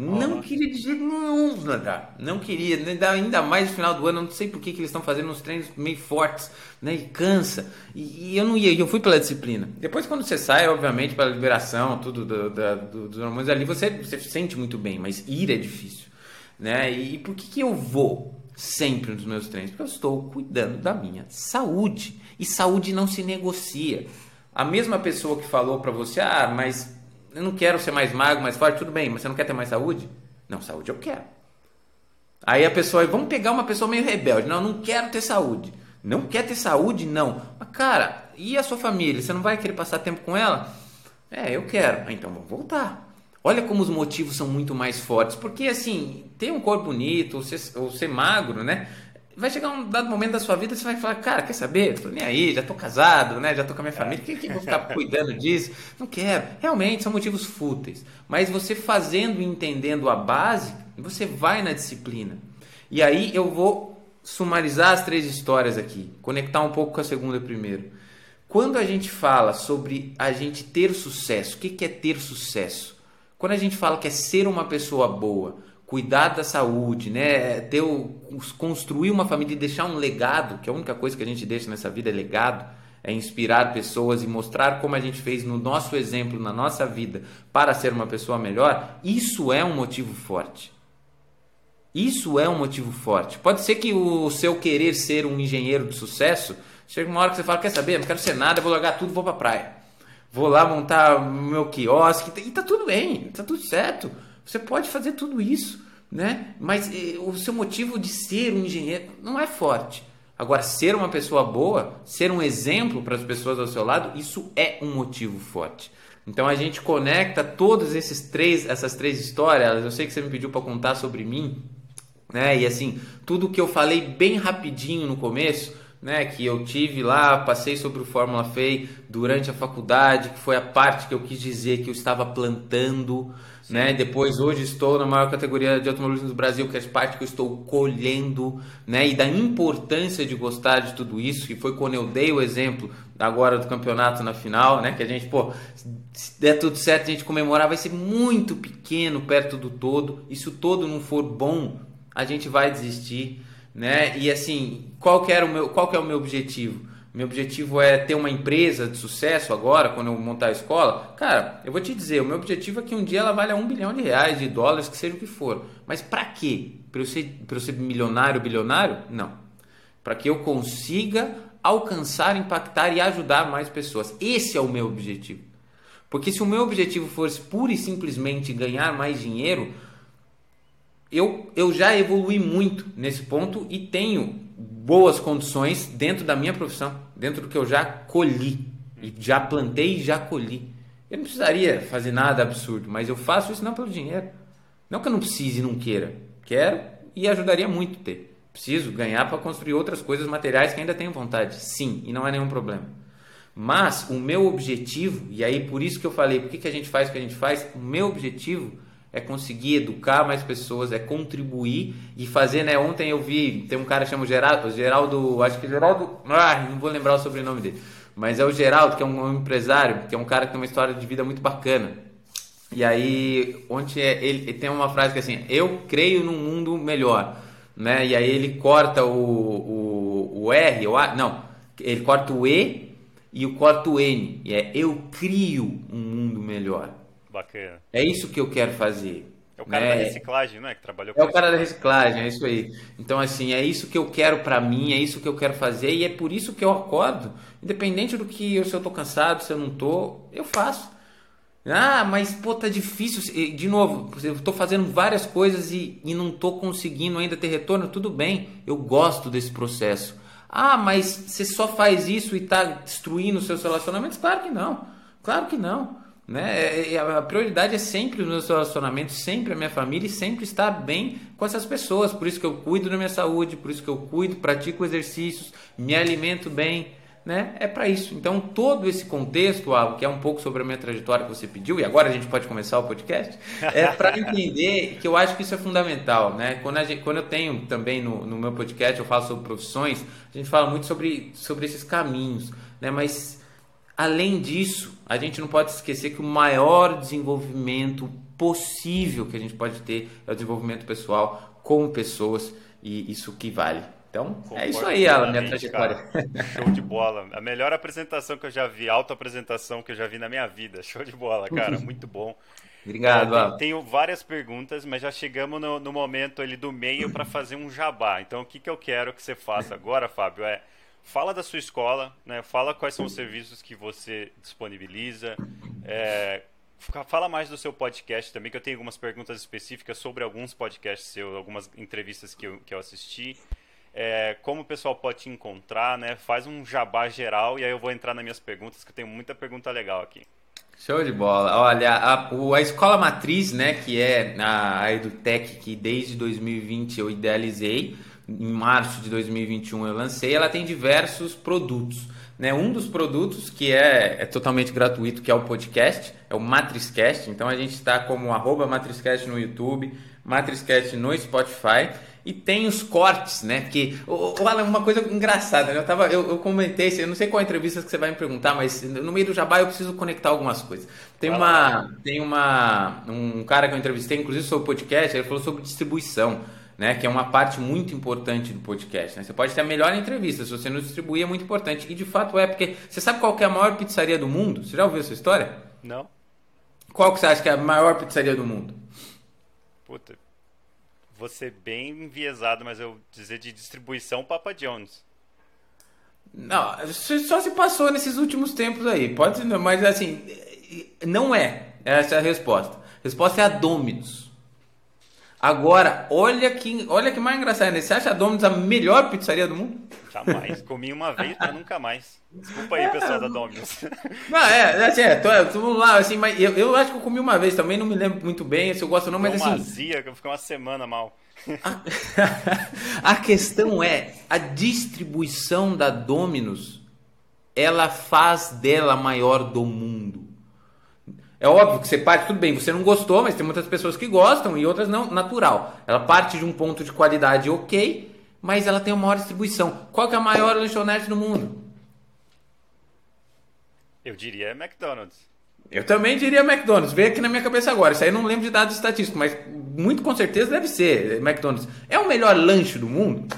Não queria de jeito nenhum nadar. Não queria, ainda mais no final do ano. Não sei por que, que eles estão fazendo uns treinos meio fortes, né? E cansa. E, e eu não ia, eu fui pela disciplina. Depois, quando você sai, obviamente, pela liberação, tudo do, do, do, dos hormônios ali, você, você sente muito bem, mas ir é difícil. Né? E por que, que eu vou sempre nos meus treinos? Porque eu estou cuidando da minha saúde. E saúde não se negocia. A mesma pessoa que falou para você, ah, mas eu não quero ser mais magro, mais forte, tudo bem, mas você não quer ter mais saúde? Não, saúde eu quero. Aí a pessoa, vamos pegar uma pessoa meio rebelde. Não, não quero ter saúde. Não quer ter saúde? Não. Mas, cara, e a sua família? Você não vai querer passar tempo com ela? É, eu quero. Ah, então vamos voltar. Olha como os motivos são muito mais fortes. Porque, assim, ter um corpo bonito, ou ser, ou ser magro, né? Vai chegar um dado momento da sua vida você vai falar, cara, quer saber? Tô nem aí, já tô casado, né? Já tô com a minha família, que, que vou ficar cuidando disso? Não quero. Realmente são motivos fúteis. Mas você fazendo e entendendo a base, você vai na disciplina. E aí eu vou sumarizar as três histórias aqui, conectar um pouco com a segunda primeiro. Quando a gente fala sobre a gente ter sucesso, o que é ter sucesso? Quando a gente fala que é ser uma pessoa boa, cuidar da saúde, né? Ter o, construir uma família e deixar um legado, que é a única coisa que a gente deixa nessa vida é legado, é inspirar pessoas e mostrar como a gente fez no nosso exemplo, na nossa vida, para ser uma pessoa melhor, isso é um motivo forte. Isso é um motivo forte. Pode ser que o seu querer ser um engenheiro de sucesso, chega uma hora que você fala, quer saber, não quero ser nada, vou largar tudo, vou para praia. Vou lá montar meu quiosque e tá tudo bem, tá tudo certo. Você pode fazer tudo isso, né? Mas eh, o seu motivo de ser um engenheiro não é forte. Agora, ser uma pessoa boa, ser um exemplo para as pessoas ao seu lado, isso é um motivo forte. Então a gente conecta todas esses três, essas três histórias. Eu sei que você me pediu para contar sobre mim, né? E assim, tudo que eu falei bem rapidinho no começo, né, que eu tive lá, passei sobre o Fórmula FEI durante a faculdade, que foi a parte que eu quis dizer que eu estava plantando, né? Depois hoje estou na maior categoria de automobilismo do Brasil, que é a parte que eu estou colhendo, né? E da importância de gostar de tudo isso, que foi quando eu dei o exemplo agora do campeonato na final, né? Que a gente, pô, se der tudo certo, a gente comemorar, vai ser muito pequeno perto do todo. E se o todo não for bom, a gente vai desistir, né? E assim, qual que era o meu, qual que é o meu objetivo? meu objetivo é ter uma empresa de sucesso agora, quando eu montar a escola. Cara, eu vou te dizer, o meu objetivo é que um dia ela valha um bilhão de reais, de dólares, que seja o que for. Mas para quê? Para eu, ser, eu ser milionário, bilionário? Não. Para que eu consiga alcançar, impactar e ajudar mais pessoas. Esse é o meu objetivo. Porque se o meu objetivo fosse pura e simplesmente ganhar mais dinheiro, eu, eu já evolui muito nesse ponto e tenho boas condições dentro da minha profissão, dentro do que eu já colhi, já plantei e já colhi. Eu não precisaria fazer nada absurdo, mas eu faço isso não pelo dinheiro. Não que eu não precise e não queira. Quero e ajudaria muito ter. Preciso ganhar para construir outras coisas materiais que ainda tenho vontade. Sim, e não é nenhum problema. Mas o meu objetivo, e aí por isso que eu falei, por que, que a gente faz o que a gente faz? O meu objetivo é conseguir educar mais pessoas, é contribuir e fazer, né? Ontem eu vi, tem um cara que chama Geraldo, Geraldo, acho que Geraldo, ah, não vou lembrar o sobrenome dele, mas é o Geraldo, que é um, empresário, que é um cara que tem uma história de vida muito bacana. E aí, ontem é, ele, ele tem uma frase que é assim, eu creio num mundo melhor, né? E aí ele corta o, o, o R, o A, não, ele corta o E e o corta o N, e é eu crio um mundo melhor. Bacana. É isso que eu quero fazer. É o cara né? da reciclagem, não é? Que trabalhou com É o cara da reciclagem, é isso aí. Então, assim, é isso que eu quero para mim, é isso que eu quero fazer e é por isso que eu acordo. Independente do que eu, se eu tô cansado, se eu não tô, eu faço. Ah, mas pô, tá difícil. De novo, eu tô fazendo várias coisas e, e não tô conseguindo ainda ter retorno. Tudo bem, eu gosto desse processo. Ah, mas você só faz isso e tá destruindo os seus relacionamentos? Claro que não. Claro que não. Né? A prioridade é sempre os meus relacionamentos, sempre a minha família e sempre estar bem com essas pessoas. Por isso que eu cuido da minha saúde, por isso que eu cuido, pratico exercícios, me alimento bem. né, é para isso. Então, todo esse contexto, que é um pouco sobre a minha trajetória que você pediu, e agora a gente pode começar o podcast, é para entender que eu acho que isso é fundamental. Né? Quando, gente, quando eu tenho também no, no, meu podcast, eu falo sobre profissões, a gente fala muito sobre, sobre esses caminhos, né? mas além disso, a gente não pode esquecer que o maior desenvolvimento possível que a gente pode ter é o desenvolvimento pessoal como pessoas, e isso que vale. Então, Concordo é isso aí, Alan, minha trajetória. Cara. Show de bola. A melhor apresentação que eu já vi, auto-apresentação que eu já vi na minha vida. Show de bola, cara. Muito bom. Obrigado, Alan. Tenho várias perguntas, mas já chegamos no, no momento ali do meio para fazer um jabá. Então, o que, que eu quero que você faça agora, Fábio, é fala da sua escola, né? Fala quais são os serviços que você disponibiliza. É, fala mais do seu podcast também, que eu tenho algumas perguntas específicas sobre alguns podcasts seus, algumas entrevistas que eu, que eu assisti é, como o pessoal pode te encontrar, né? Faz um jabá geral e aí eu vou entrar nas minhas perguntas, que eu tenho muita pergunta legal aqui. Show de bola. Olha, a, a escola matriz, né, que é a, a EduTech, que desde 2020 eu idealizei, em março de 2021 eu lancei, ela tem diversos produtos. Né? Um dos produtos que é, é totalmente gratuito, que é o podcast, é o Matrizcast. Então a gente está como arroba Matrizcast no YouTube, Matrizcast no Spotify. E tem os cortes, né? Porque, uma coisa engraçada, né? Eu, tava, eu, eu comentei, eu não sei qual entrevista que você vai me perguntar, mas no meio do jabá eu preciso conectar algumas coisas. Tem uma, tem uma, um cara que eu entrevistei, inclusive sobre o podcast, ele falou sobre distribuição. Né, que é uma parte muito importante do podcast. Né? Você pode ter a melhor entrevista, se você não distribuir é muito importante. E de fato é, porque você sabe qual é a maior pizzaria do mundo? Você já ouviu essa história? Não. Qual que você acha que é a maior pizzaria do mundo? Puta, vou ser bem enviesado, mas eu dizer de distribuição Papa Jones. Não, só se passou nesses últimos tempos aí. Pode, mas assim, não é. Essa é a resposta. A resposta é a Domino's. Agora, olha que, olha que mais engraçado, né? Você acha a Domino's a melhor pizzaria do mundo? Jamais. Comi uma vez, mas nunca mais. Desculpa aí, pessoal da Domino's. Não, é, assim, é, tô, tô lá, assim, mas eu, eu acho que eu comi uma vez também, não me lembro muito bem se eu gosto ou não, mas uma assim. Azia, que eu fiquei uma semana mal. A, a questão é, a distribuição da Domino's, ela faz dela a maior do mundo. É óbvio que você parte, tudo bem, você não gostou, mas tem muitas pessoas que gostam e outras não, natural. Ela parte de um ponto de qualidade ok, mas ela tem uma maior distribuição. Qual que é a maior lanchonete do mundo? Eu diria McDonald's. Eu também diria McDonald's. Veio aqui na minha cabeça agora. Isso aí eu não lembro de dados estatísticos, mas muito com certeza deve ser McDonald's. É o melhor lanche do mundo?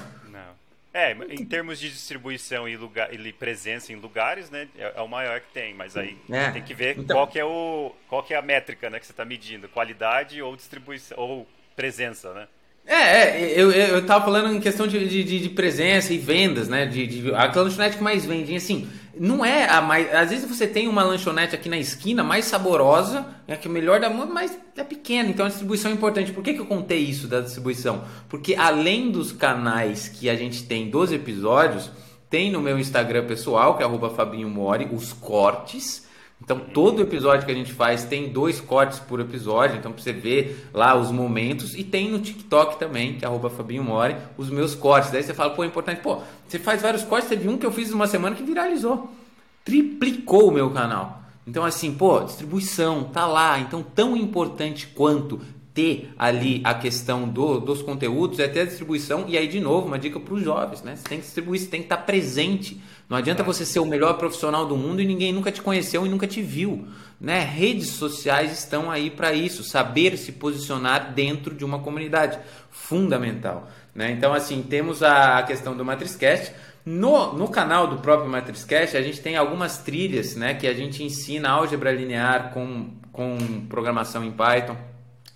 É, em termos de distribuição e, lugar, e presença em lugares, né? É, é o maior que tem, mas aí é. tem que ver então... qual, que é o, qual que é a métrica né, que você está medindo. Qualidade ou distribuição ou presença, né? É, é, eu, eu tava falando em questão de, de, de presença e vendas, né? De, de, a lanchonete que mais vende, assim, não é a mais. Às vezes você tem uma lanchonete aqui na esquina mais saborosa, é que é melhor da mundo, mas é pequena, então a distribuição é importante. Por que, que eu contei isso da distribuição? Porque além dos canais que a gente tem dos episódios, tem no meu Instagram pessoal, que é Fabinho Mori, os cortes então todo episódio que a gente faz tem dois cortes por episódio, então pra você ver lá os momentos e tem no TikTok também, que é Fabinho Mori, os meus cortes. Daí você fala, pô, é importante, pô, você faz vários cortes, teve um que eu fiz uma semana que viralizou. Triplicou o meu canal. Então assim, pô, distribuição, tá lá. Então tão importante quanto ter ali a questão do, dos conteúdos, é ter a distribuição. E aí, de novo, uma dica para os jovens, né? Você tem que distribuir, você tem que estar presente não adianta você ser o melhor profissional do mundo e ninguém nunca te conheceu e nunca te viu. Né? Redes sociais estão aí para isso, saber se posicionar dentro de uma comunidade. Fundamental. Né? Então, assim, temos a questão do Matrizcast. No, no canal do próprio Matrizcast, a gente tem algumas trilhas né, que a gente ensina álgebra linear com, com programação em Python.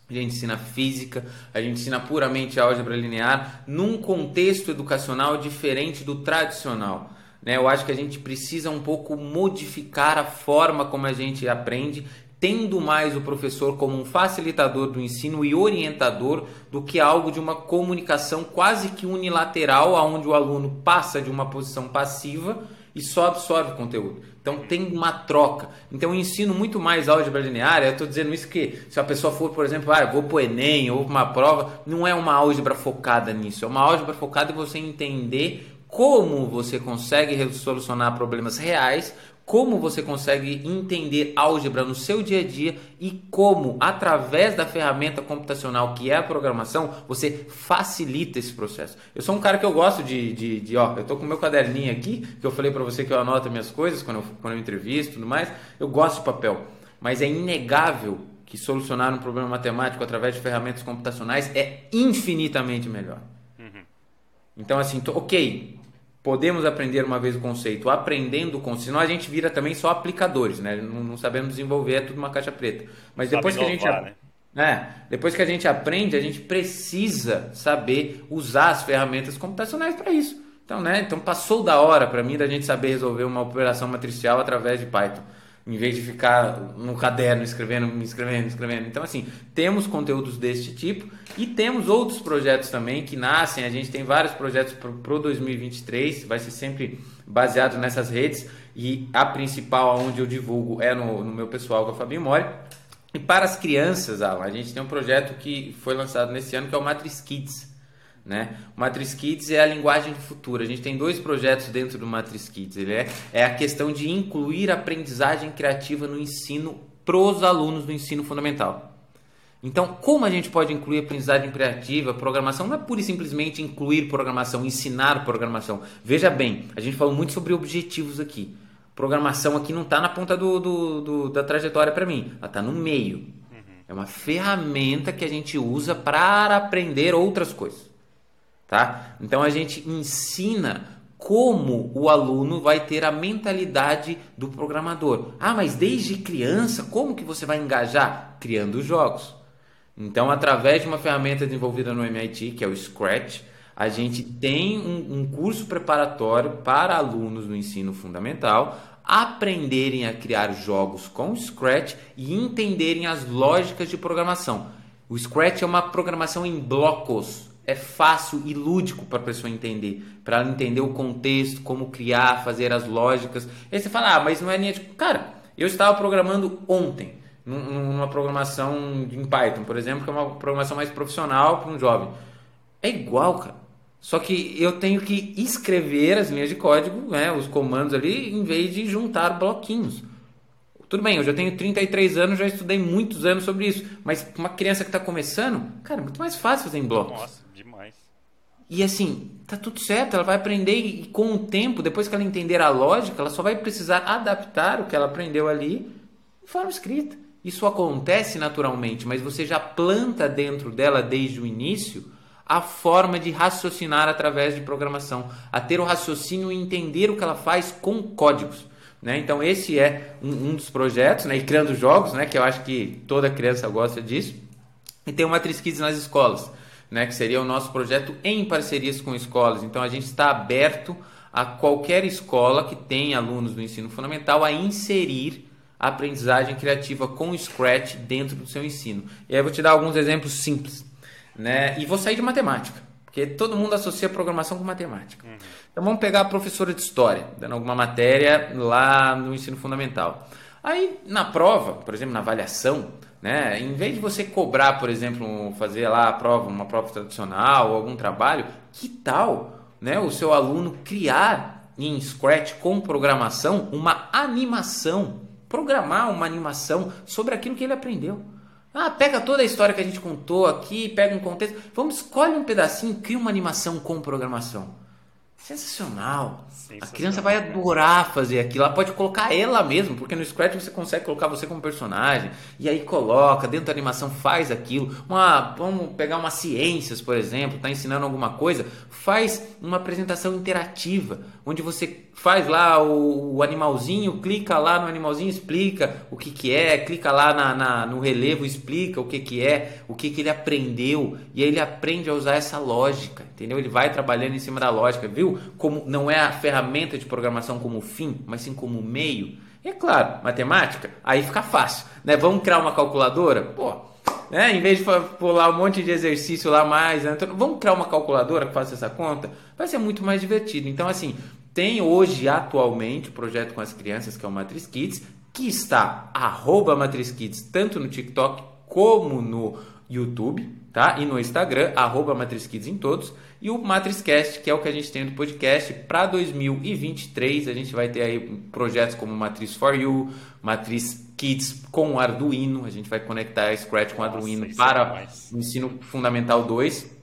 A gente ensina física, a gente ensina puramente álgebra linear num contexto educacional diferente do tradicional. Né? Eu acho que a gente precisa um pouco modificar a forma como a gente aprende, tendo mais o professor como um facilitador do ensino e orientador do que algo de uma comunicação quase que unilateral, onde o aluno passa de uma posição passiva e só absorve conteúdo. Então tem uma troca. Então eu ensino muito mais álgebra linear. Eu estou dizendo isso que se a pessoa for, por exemplo, ah, vou para o Enem ou uma prova, não é uma álgebra focada nisso. É uma álgebra focada em você entender como você consegue solucionar problemas reais como você consegue entender álgebra no seu dia a dia e como, através da ferramenta computacional que é a programação, você facilita esse processo. Eu sou um cara que eu gosto de, de, de ó, eu tô com meu caderninho aqui, que eu falei para você que eu anoto minhas coisas quando eu, quando eu entrevisto e tudo mais, eu gosto de papel, mas é inegável que solucionar um problema matemático através de ferramentas computacionais é infinitamente melhor. Uhum. Então, assim, tô, ok, podemos aprender uma vez o conceito aprendendo o conceito, senão a gente vira também só aplicadores, né? Não, não sabemos desenvolver, é tudo uma caixa preta. Mas depois Sabe que inovar, a gente né? é, depois que a gente aprende, a gente precisa saber usar as ferramentas computacionais para isso. Então, né? Então passou da hora para mim da gente saber resolver uma operação matricial através de Python em vez de ficar no caderno escrevendo, escrevendo, escrevendo. Então, assim, temos conteúdos deste tipo e temos outros projetos também que nascem. A gente tem vários projetos para o 2023, vai ser sempre baseado nessas redes e a principal, onde eu divulgo, é no, no meu pessoal com a Fabinho Mori. E para as crianças, Alan, a gente tem um projeto que foi lançado nesse ano que é o Matrix Kids. Né? O Matrix Kids é a linguagem do futuro. A gente tem dois projetos dentro do Matrix Kids. Ele é, é a questão de incluir aprendizagem criativa no ensino para os alunos do ensino fundamental. Então, como a gente pode incluir aprendizagem criativa, programação? Não é pura e simplesmente incluir programação, ensinar programação. Veja bem, a gente falou muito sobre objetivos aqui. Programação aqui não está na ponta do, do, do, da trajetória para mim, ela está no meio. Uhum. É uma ferramenta que a gente usa para aprender outras coisas tá? Então a gente ensina como o aluno vai ter a mentalidade do programador. Ah, mas desde criança, como que você vai engajar? Criando jogos. Então, através de uma ferramenta desenvolvida no MIT, que é o Scratch, a gente tem um, um curso preparatório para alunos no ensino fundamental aprenderem a criar jogos com Scratch e entenderem as lógicas de programação. O Scratch é uma programação em blocos, é fácil e lúdico para a pessoa entender, para ela entender o contexto, como criar, fazer as lógicas. Aí você fala, ah, mas não é linha de. Cara, eu estava programando ontem, numa programação em Python, por exemplo, que é uma programação mais profissional para um jovem. É igual, cara. Só que eu tenho que escrever as linhas de código, né, os comandos ali, em vez de juntar bloquinhos. Tudo bem, eu já tenho 33 anos, já estudei muitos anos sobre isso. Mas uma criança que está começando, cara, é muito mais fácil fazer em blocos. Nossa. E assim, tá tudo certo, ela vai aprender e com o tempo, depois que ela entender a lógica, ela só vai precisar adaptar o que ela aprendeu ali de forma escrita. Isso acontece naturalmente, mas você já planta dentro dela desde o início a forma de raciocinar através de programação, a ter o raciocínio e entender o que ela faz com códigos. Né? Então esse é um, um dos projetos, né? e criando jogos, né? que eu acho que toda criança gosta disso. E tem o Matrix Kids nas escolas né, que seria o nosso projeto em parcerias com escolas. Então a gente está aberto a qualquer escola que tenha alunos do ensino fundamental a inserir a aprendizagem criativa com Scratch dentro do seu ensino. E aí eu vou te dar alguns exemplos simples. Né? E vou sair de matemática, porque todo mundo associa programação com matemática. Uhum. Então vamos pegar a professora de história, dando alguma matéria lá no ensino fundamental. Aí na prova, por exemplo, na avaliação, né? Em vez de você cobrar, por exemplo, fazer lá a prova, uma prova tradicional ou algum trabalho, que tal né, o seu aluno criar em Scratch com programação uma animação, programar uma animação sobre aquilo que ele aprendeu. Ah, pega toda a história que a gente contou aqui, pega um contexto, vamos escolhe um pedacinho, cria uma animação com programação. Sensacional. A criança vai adorar fazer aquilo. Ela pode colocar ela mesmo, porque no Scratch você consegue colocar você como personagem. E aí coloca, dentro da animação faz aquilo. Uma, vamos pegar uma ciências, por exemplo, está ensinando alguma coisa. Faz uma apresentação interativa, onde você faz lá o, o, animalzinho, clica lá no animalzinho, explica o que, que é, clica lá na, na, no relevo, explica o que, que é, o que, que ele aprendeu. E aí ele aprende a usar essa lógica, entendeu? Ele vai trabalhando em cima da lógica, viu? Como não é a ferramenta de programação como fim, mas sim como meio. E é claro, matemática, aí fica fácil, né? Vamos criar uma calculadora? Pô, né? Em vez de pular um monte de exercício lá mais, né? Então, vamos criar uma calculadora que faça essa conta? Vai ser muito mais divertido. Então, assim, tem hoje, atualmente, o projeto com as crianças, que é o Matrix Kids, que está arroba Matrix Kids, tanto no TikTok como no YouTube, tá? E no Instagram, arroba MatrizKids em todos. E o MatrizCast, que é o que a gente tem do podcast para 2023. A gente vai ter aí projetos como Matriz for You, Matriz Kids com Arduino. A gente vai conectar a Scratch com Nossa, Arduino é para é o ensino fundamental 2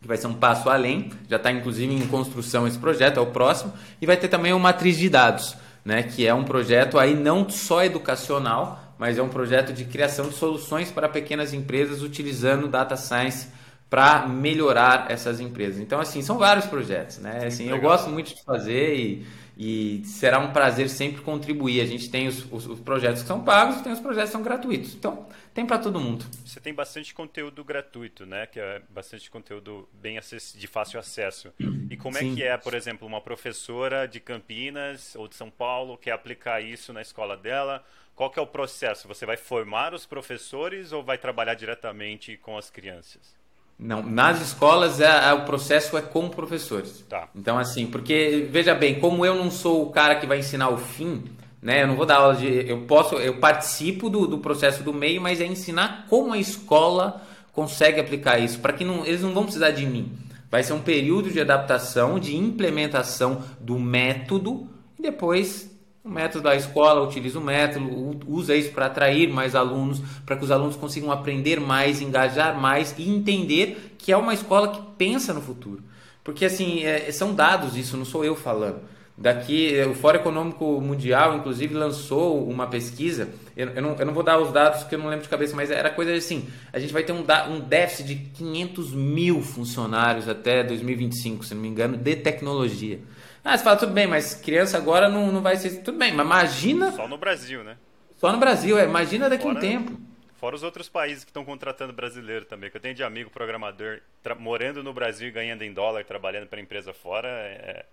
que vai ser um passo além, já está inclusive em construção esse projeto, é o próximo, e vai ter também o Matriz de Dados, né, que é um projeto aí não só educacional, mas é um projeto de criação de soluções para pequenas empresas utilizando data science para melhorar essas empresas. Então, assim, são vários projetos, né? Assim, eu gosto muito de fazer e, e será um prazer sempre contribuir. A gente tem os, os, os projetos que são pagos e tem os projetos que são gratuitos. Então, tem para todo mundo. Você tem bastante conteúdo gratuito, né? Que é bastante conteúdo bem de fácil acesso. E como Sim. é que é, por exemplo, uma professora de Campinas ou de São Paulo quer aplicar isso na escola dela? Qual que é o processo? Você vai formar os professores ou vai trabalhar diretamente com as crianças? Não, nas escolas é, é, o processo é com professores. Tá. Então, assim, porque, veja bem, como eu não sou o cara que vai ensinar o fim, né? Eu não vou dar aula de. Eu posso, eu participo do, do processo do meio, mas é ensinar como a escola consegue aplicar isso, para que não, eles não vão precisar de mim. Vai ser um período de adaptação, de implementação do método, e depois o método da escola utiliza o método, usa isso para atrair mais alunos, para que os alunos consigam aprender mais, engajar mais e entender que é uma escola que pensa no futuro. Porque assim, é, são dados isso, não sou eu falando. Daqui, o Fórum Econômico Mundial, inclusive, lançou uma pesquisa. Eu, eu, não, eu não vou dar os dados porque eu não lembro de cabeça, mas era coisa assim: a gente vai ter um, um déficit de 500 mil funcionários até 2025, se não me engano, de tecnologia. Ah, você fala, tudo bem, mas criança agora não, não vai ser. Tudo bem, mas imagina. Só no Brasil, né? Só no Brasil, é. Imagina daqui a um tempo. Fora os outros países que estão contratando brasileiro também, que eu tenho de amigo programador morando no Brasil e ganhando em dólar, trabalhando para empresa fora, é,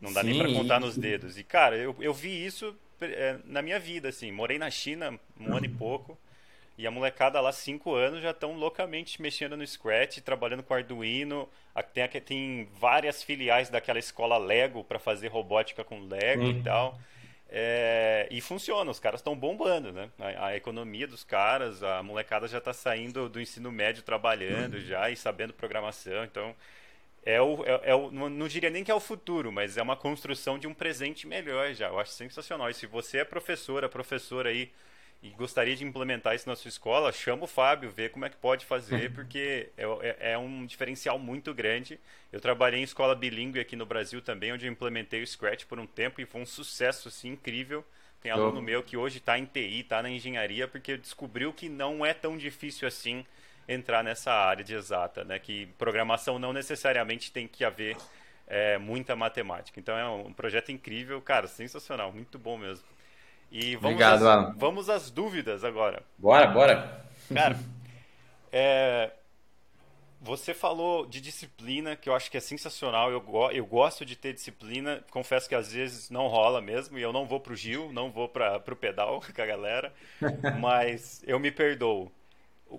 não dá Sim, nem para contar nos dedos. E, cara, eu, eu vi isso é, na minha vida, assim. Morei na China um ano e pouco. E a molecada lá, 5 anos, já estão loucamente mexendo no Scratch, trabalhando com Arduino. Tem, tem várias filiais daquela escola Lego para fazer robótica com Lego e tal. É, e funciona, os caras estão bombando, né? A, a, economia dos caras, a molecada já está saindo do ensino médio trabalhando já e sabendo programação. Então, é o, é, é o, não, não diria nem que é o futuro, mas é uma construção de um presente melhor já. Eu acho sensacional. E se você é professora, professora aí e gostaria de implementar isso na sua escola, chama o Fábio, vê como é que pode fazer, porque é, é, é, um diferencial muito grande. Eu trabalhei em escola bilíngue aqui no Brasil também, onde eu implementei o Scratch por um tempo e foi um sucesso assim, incrível. Tem aluno meu que hoje está em TI, está na engenharia, porque descobriu que não é tão difícil assim entrar nessa área de exata, né? Que programação não necessariamente tem que haver é, muita matemática. Então é um projeto incrível, cara, sensacional, muito bom mesmo. E vamos, Obrigado, às, vamos às dúvidas agora. Bora, bora. Cara, é, você falou de disciplina, que eu acho que é sensacional. Eu, eu gosto de ter disciplina. Confesso que às vezes não rola mesmo. E eu não vou pro Gil, não vou para pro pedal com a galera. mas eu me perdoo.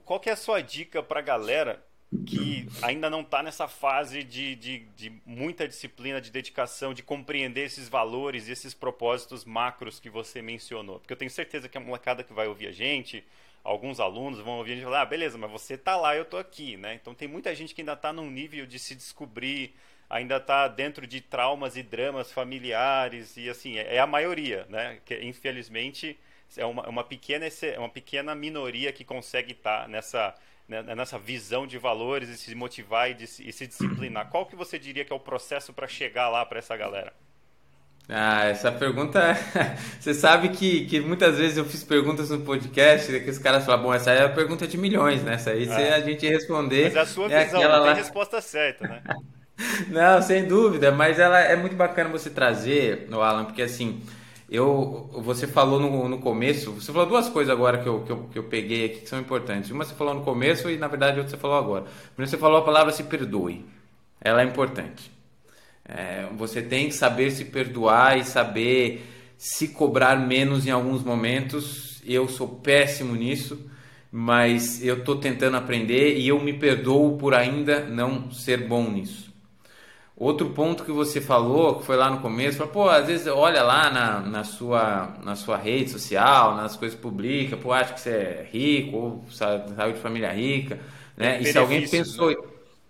Qual que é a sua dica pra galera que ainda não está nessa fase de, de, de, muita disciplina, de dedicação, de compreender esses valores e esses propósitos macros que você mencionou. Porque eu tenho certeza que a molecada que vai ouvir a gente, alguns alunos vão ouvir a gente falar, ah, beleza, mas você está lá, eu estou aqui, né? Então tem muita gente que ainda está num nível de se descobrir, ainda está dentro de traumas e dramas familiares, e assim, é, é a maioria, né? Que infelizmente é uma, uma, pequena, uma pequena minoria que consegue estar tá nessa né, nessa visão de valores e se motivar e, de, e se disciplinar? Qual que você diria que é o processo para chegar lá para essa galera? Ah, essa pergunta. Você sabe que, que muitas vezes eu fiz perguntas no podcast que os caras falam, bom, essa é a pergunta de milhões, né? Essa aí, é. se a gente responder. Mas é a sua é visão, não lá... tem resposta certa, né? não, sem dúvida, mas ela é muito bacana você trazer, no Alan, porque assim, eu, você falou no, no começo, você falou duas coisas agora que eu, que, eu, que eu peguei aqui que são importantes. Uma você falou no começo e na verdade outra você falou agora. Primeiro você falou a palavra se perdoe. Ela é importante. É, você tem que saber se perdoar e saber se cobrar menos em alguns momentos. Eu sou péssimo nisso, mas eu estou tentando aprender e eu me perdoo por ainda não ser bom nisso. Outro ponto que você falou, que foi lá no começo, falou, pô, às vezes olha lá na, na, sua, na sua rede social, nas coisas públicas, pô, acho que você é rico, ou saiu de família rica. Né? E se alguém pensou. Né?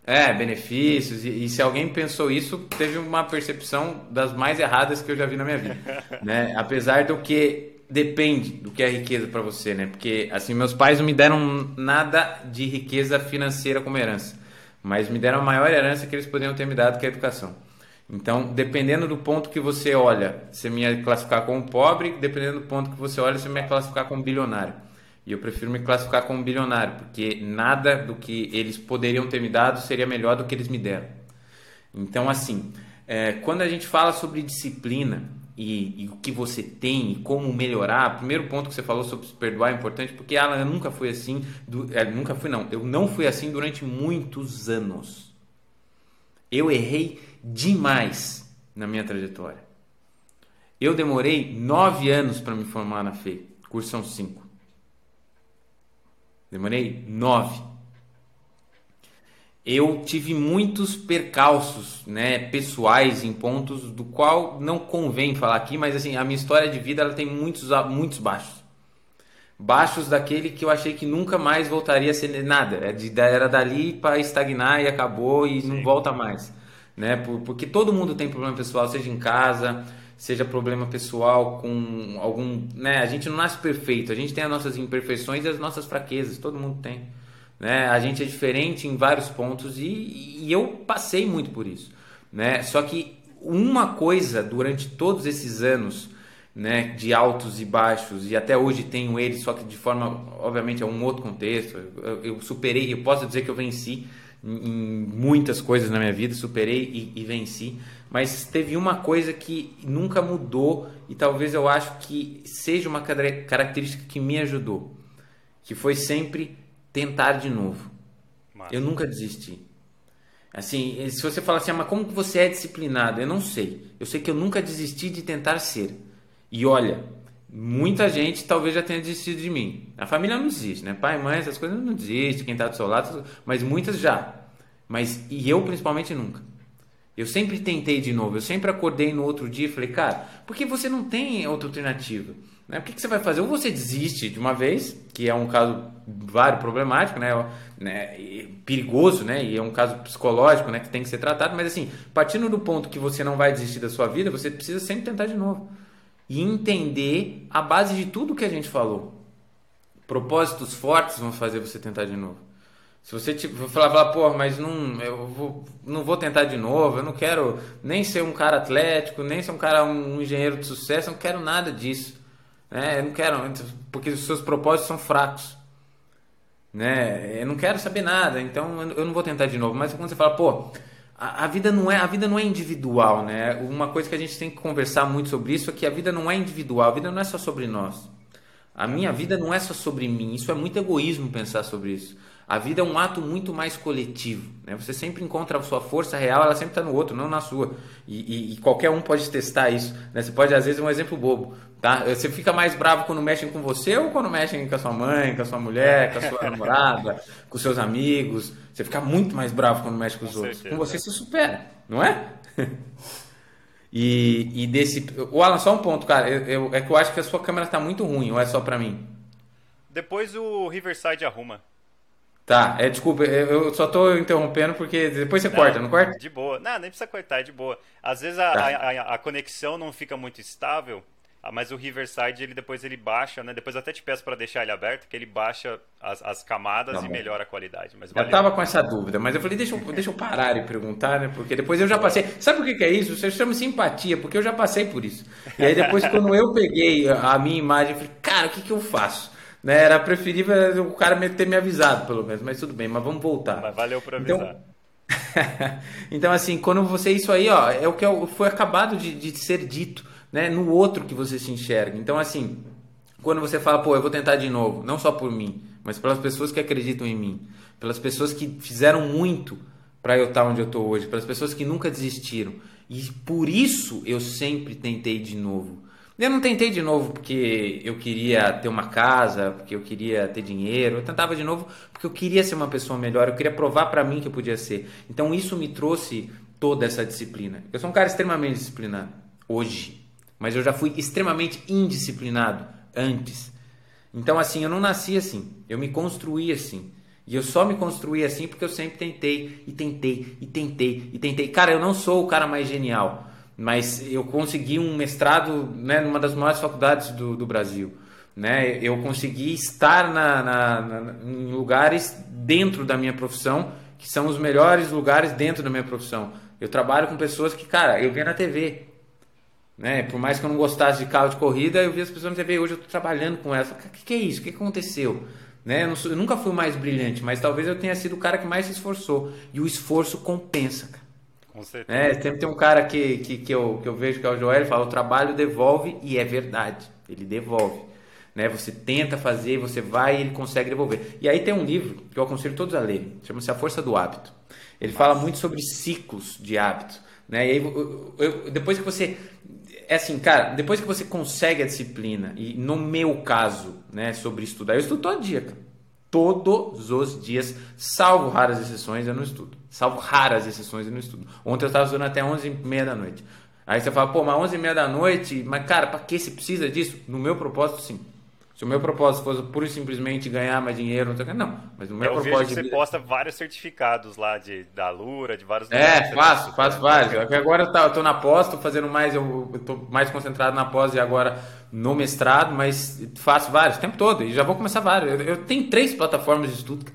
É, benefícios. E, e, se alguém pensou isso, teve uma percepção das mais erradas que eu já vi na minha vida. né? Apesar do que depende do que é riqueza para você, né? Porque assim, meus pais não me deram nada de riqueza financeira como herança, mas me deram a maior herança que eles poderiam ter me dado, que é a educação. Então, dependendo do ponto que você olha, você me classificar como pobre, dependendo do ponto que você olha, você me classificar como bilionário. E eu prefiro me classificar como bilionário, porque nada do que eles poderiam ter me dado seria melhor do que eles me deram. Então, assim, é, quando a gente fala sobre disciplina e, e, o que você tem e como melhorar, primeiro ponto que você falou sobre se perdoar é importante, porque Alan, eu nunca fui assim, do, é, nunca fui não, eu não fui assim durante muitos anos. Eu errei demais na minha trajetória. Eu demorei nove anos para me formar na FEI, são cinco. Demorei nove. Eu tive muitos percalços, né, pessoais em pontos do qual não convém falar aqui, mas assim a minha história de vida ela tem muitos muitos baixos, baixos daquele que eu achei que nunca mais voltaria a ser nada, é era dali para estagnar e acabou e Sim. não volta mais, né? Porque todo mundo tem problema pessoal, seja em casa, seja problema pessoal com algum. Né? A gente não nasce perfeito, a gente tem as nossas imperfeições e as nossas fraquezas, todo mundo tem. Né? A gente é diferente em vários pontos e, e eu passei muito por isso. Né? Só que uma coisa durante todos esses anos né, de altos e baixos, e até hoje tenho eles, só que de forma, obviamente, é um outro contexto. Eu, eu superei, eu posso dizer que eu venci em, muitas coisas na minha vida, superei e, e venci mas teve uma coisa que nunca mudou e talvez eu acho que seja uma característica que me ajudou, que foi sempre tentar de novo. Massa. Eu nunca desisti. Assim, se você falar assim, ah, mas como que você é disciplinado? Eu não sei. Eu sei que eu nunca desisti de tentar ser. E olha, muita gente talvez já tenha desistido de mim. A família não desiste, né? Pai, mãe, essas coisas não desistem, quem está do seu lado, mas muitas já. Mas e eu principalmente nunca. Eu sempre tentei de novo, eu sempre acordei no outro dia e falei, cara, por que você não tem outra alternativa? Né? O que, que você vai fazer? Ou você desiste de uma vez, que é um caso vário problemático, né? né? perigoso, né? E é um caso psicológico, né? Que tem que ser tratado. Mas assim, partindo do ponto que você não vai desistir da sua vida, você precisa sempre tentar de novo e entender a base de tudo que a gente falou. Propósitos fortes vão fazer você tentar de novo. Se você tipo, falar, falar, pô, mas não, eu vou, não vou tentar de novo, eu não quero nem ser um cara atlético, nem ser um cara, um engenheiro de sucesso, eu não quero nada disso. Né? Eu não quero, porque os seus propósitos são fracos. Né? Eu não quero saber nada, então eu não vou tentar de novo. Mas quando você fala, pô, a, a, vida não é a vida não é individual, né? Uma coisa que a gente tem que conversar muito sobre isso é que a vida não é individual, a vida não é só sobre nós. A minha vida não é só sobre mim. Isso é muito egoísmo pensar sobre isso. A vida é um ato muito mais coletivo. Né? Você sempre encontra a sua força real, ela sempre está no outro, não na sua. E, e, e, qualquer um pode testar isso. Né? Você pode, às vezes, um exemplo bobo. Tá? Você fica mais bravo quando mexem com você ou quando mexem com a sua mãe, com a sua mulher, com a sua namorada, com seus amigos. Você fica muito mais bravo quando mexe com os com outros. Certeza. Com você se supera, não é? e, e desse. O Alan, só um ponto, cara. Eu, eu, é que eu acho que a sua câmera está muito ruim, ou é só para mim? Depois o Riverside arruma. Tá, é, desculpa, eu só tô interrompendo porque depois você não, corta, não corta? De boa. Não, nem precisa cortar, é de boa. Às vezes a, tá. a, a, conexão não fica muito estável, ah, mas o Riverside, ele depois ele baixa, né? Depois até te peço para deixar ele aberto, que ele baixa as, as camadas tá e melhora a qualidade. Mas eu tava com essa dúvida, mas eu falei, deixa eu, deixa eu parar e perguntar, né? Porque depois eu já passei. Sabe que, que é isso? Você chama simpatia, porque eu já passei por isso. E aí depois, quando eu peguei a minha imagem, eu falei, cara, o que, que eu faço? Né? Era preferível o cara ter me avisado, pelo menos, mas tudo bem, mas vamos voltar. Mas valeu por então, avisar. Então, então assim, quando você. Isso aí, ó, é o que é foi acabado de, de ser dito, né? No outro que você se enxerga. Então, assim, quando você fala, pô, eu vou tentar de novo, não só por mim, mas pelas pessoas que acreditam em mim, pelas pessoas que fizeram muito para eu estar onde eu estou hoje, pelas pessoas que nunca desistiram. E por isso eu sempre tentei de novo. Eu não tentei de novo porque eu queria ter uma casa, porque eu queria ter dinheiro. Eu tentava de novo porque eu queria ser uma pessoa melhor, eu queria provar para mim que eu podia ser. Então isso me trouxe toda essa disciplina. Eu sou um cara extremamente disciplinado hoje, mas eu já fui extremamente indisciplinado antes. Então assim, eu não nasci assim, eu me construí assim. E eu só me construí assim porque eu sempre tentei, e tentei, e tentei, e tentei. Cara, eu não sou o cara mais genial, mas eu consegui um mestrado né, numa das maiores faculdades do, do Brasil. Né? Eu consegui estar na, na, na, em lugares dentro da minha profissão, que são os melhores lugares dentro da minha profissão. Eu trabalho com pessoas que, cara, eu via na TV. Né? Por mais que eu não gostasse de carro de corrida, eu via as pessoas na TV. Hoje eu estou trabalhando com elas. O que, que, é isso? O que, aconteceu? Né? Eu, sou, eu, nunca fui mais brilhante, mas talvez eu tenha sido o cara que mais se esforçou. E o esforço compensa, cara. Com certeza. É, sempre tem um cara que, que, que, eu, que eu vejo que é o Joel, ele fala: o trabalho devolve, e é verdade. Ele devolve. Né? Você tenta fazer, você vai e ele consegue devolver. E aí tem um livro que eu aconselho todos a lerem, chama-se A Força do Hábito. Ele fala muito sobre ciclos de hábito. Né? E aí, eu, eu, depois que você é assim, cara, depois que você consegue a disciplina, e no meu caso, né, sobre estudar, eu estudo todo dia, cara. Todos os dias, salvo raras exceções, eu não estudo. Salvo raras exceções, eu não estudo. Ontem eu estava estudando até 11h30 da noite. Aí você fala, pô, mas 11h30 da noite, mas cara, para que você precisa disso? No meu propósito, sim. Se o meu propósito fosse pura e simplesmente ganhar mais dinheiro, não sei o que, não. Mas o meu eu propósito. Vejo que você posta vários certificados lá de, da Lura, de vários É, faço, faço vários. Agora eu, tá, tô na pós, tô fazendo mais, eu, tô mais concentrado na pós e agora no mestrado, mas faço vários o tempo todo e já vou começar vários. Eu, eu tenho três plataformas de estudo.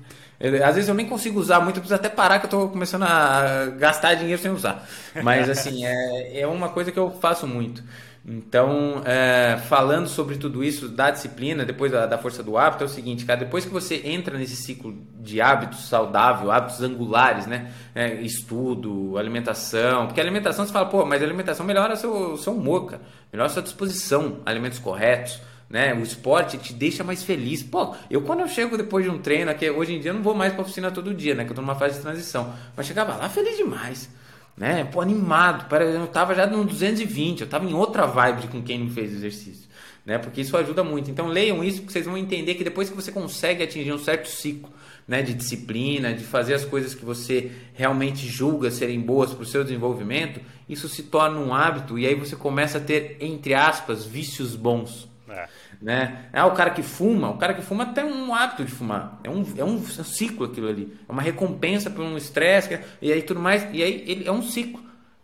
Às vezes eu nem consigo usar muito, eu preciso até parar que eu tô começando a gastar dinheiro sem usar. Mas assim, é, é uma coisa que eu faço muito. Então, é, falando sobre tudo isso da disciplina, depois da, da, força do hábito, é o seguinte, cara, depois que você entra nesse ciclo de hábitos saudável, hábitos angulares, né? É, estudo, alimentação, porque alimentação você fala, pô, mas alimentação melhora seu, seu humor, cara, melhora sua disposição, alimentos corretos, né? O esporte te deixa mais feliz. Pô, eu quando eu chego depois de um treino, aqui, hoje em dia eu não vou mais pra oficina todo dia, né? Que eu tô numa fase de transição, mas chegava lá feliz demais né? Pô, animado. Eu tava já no 220, eu tava em outra vibe com quem não fez exercício, né? Porque isso ajuda muito. Então leiam isso que vocês vão entender que depois que você consegue atingir um certo ciclo, né, de disciplina, de fazer as coisas que você realmente julga serem boas para o seu desenvolvimento, isso se torna um hábito e aí você começa a ter entre aspas vícios bons. É. Né? Ah, o cara que fuma, o cara que fuma tem um hábito de fumar. É um, é um ciclo aquilo ali. É uma recompensa por um estresse e aí tudo mais. E aí ele é um ciclo.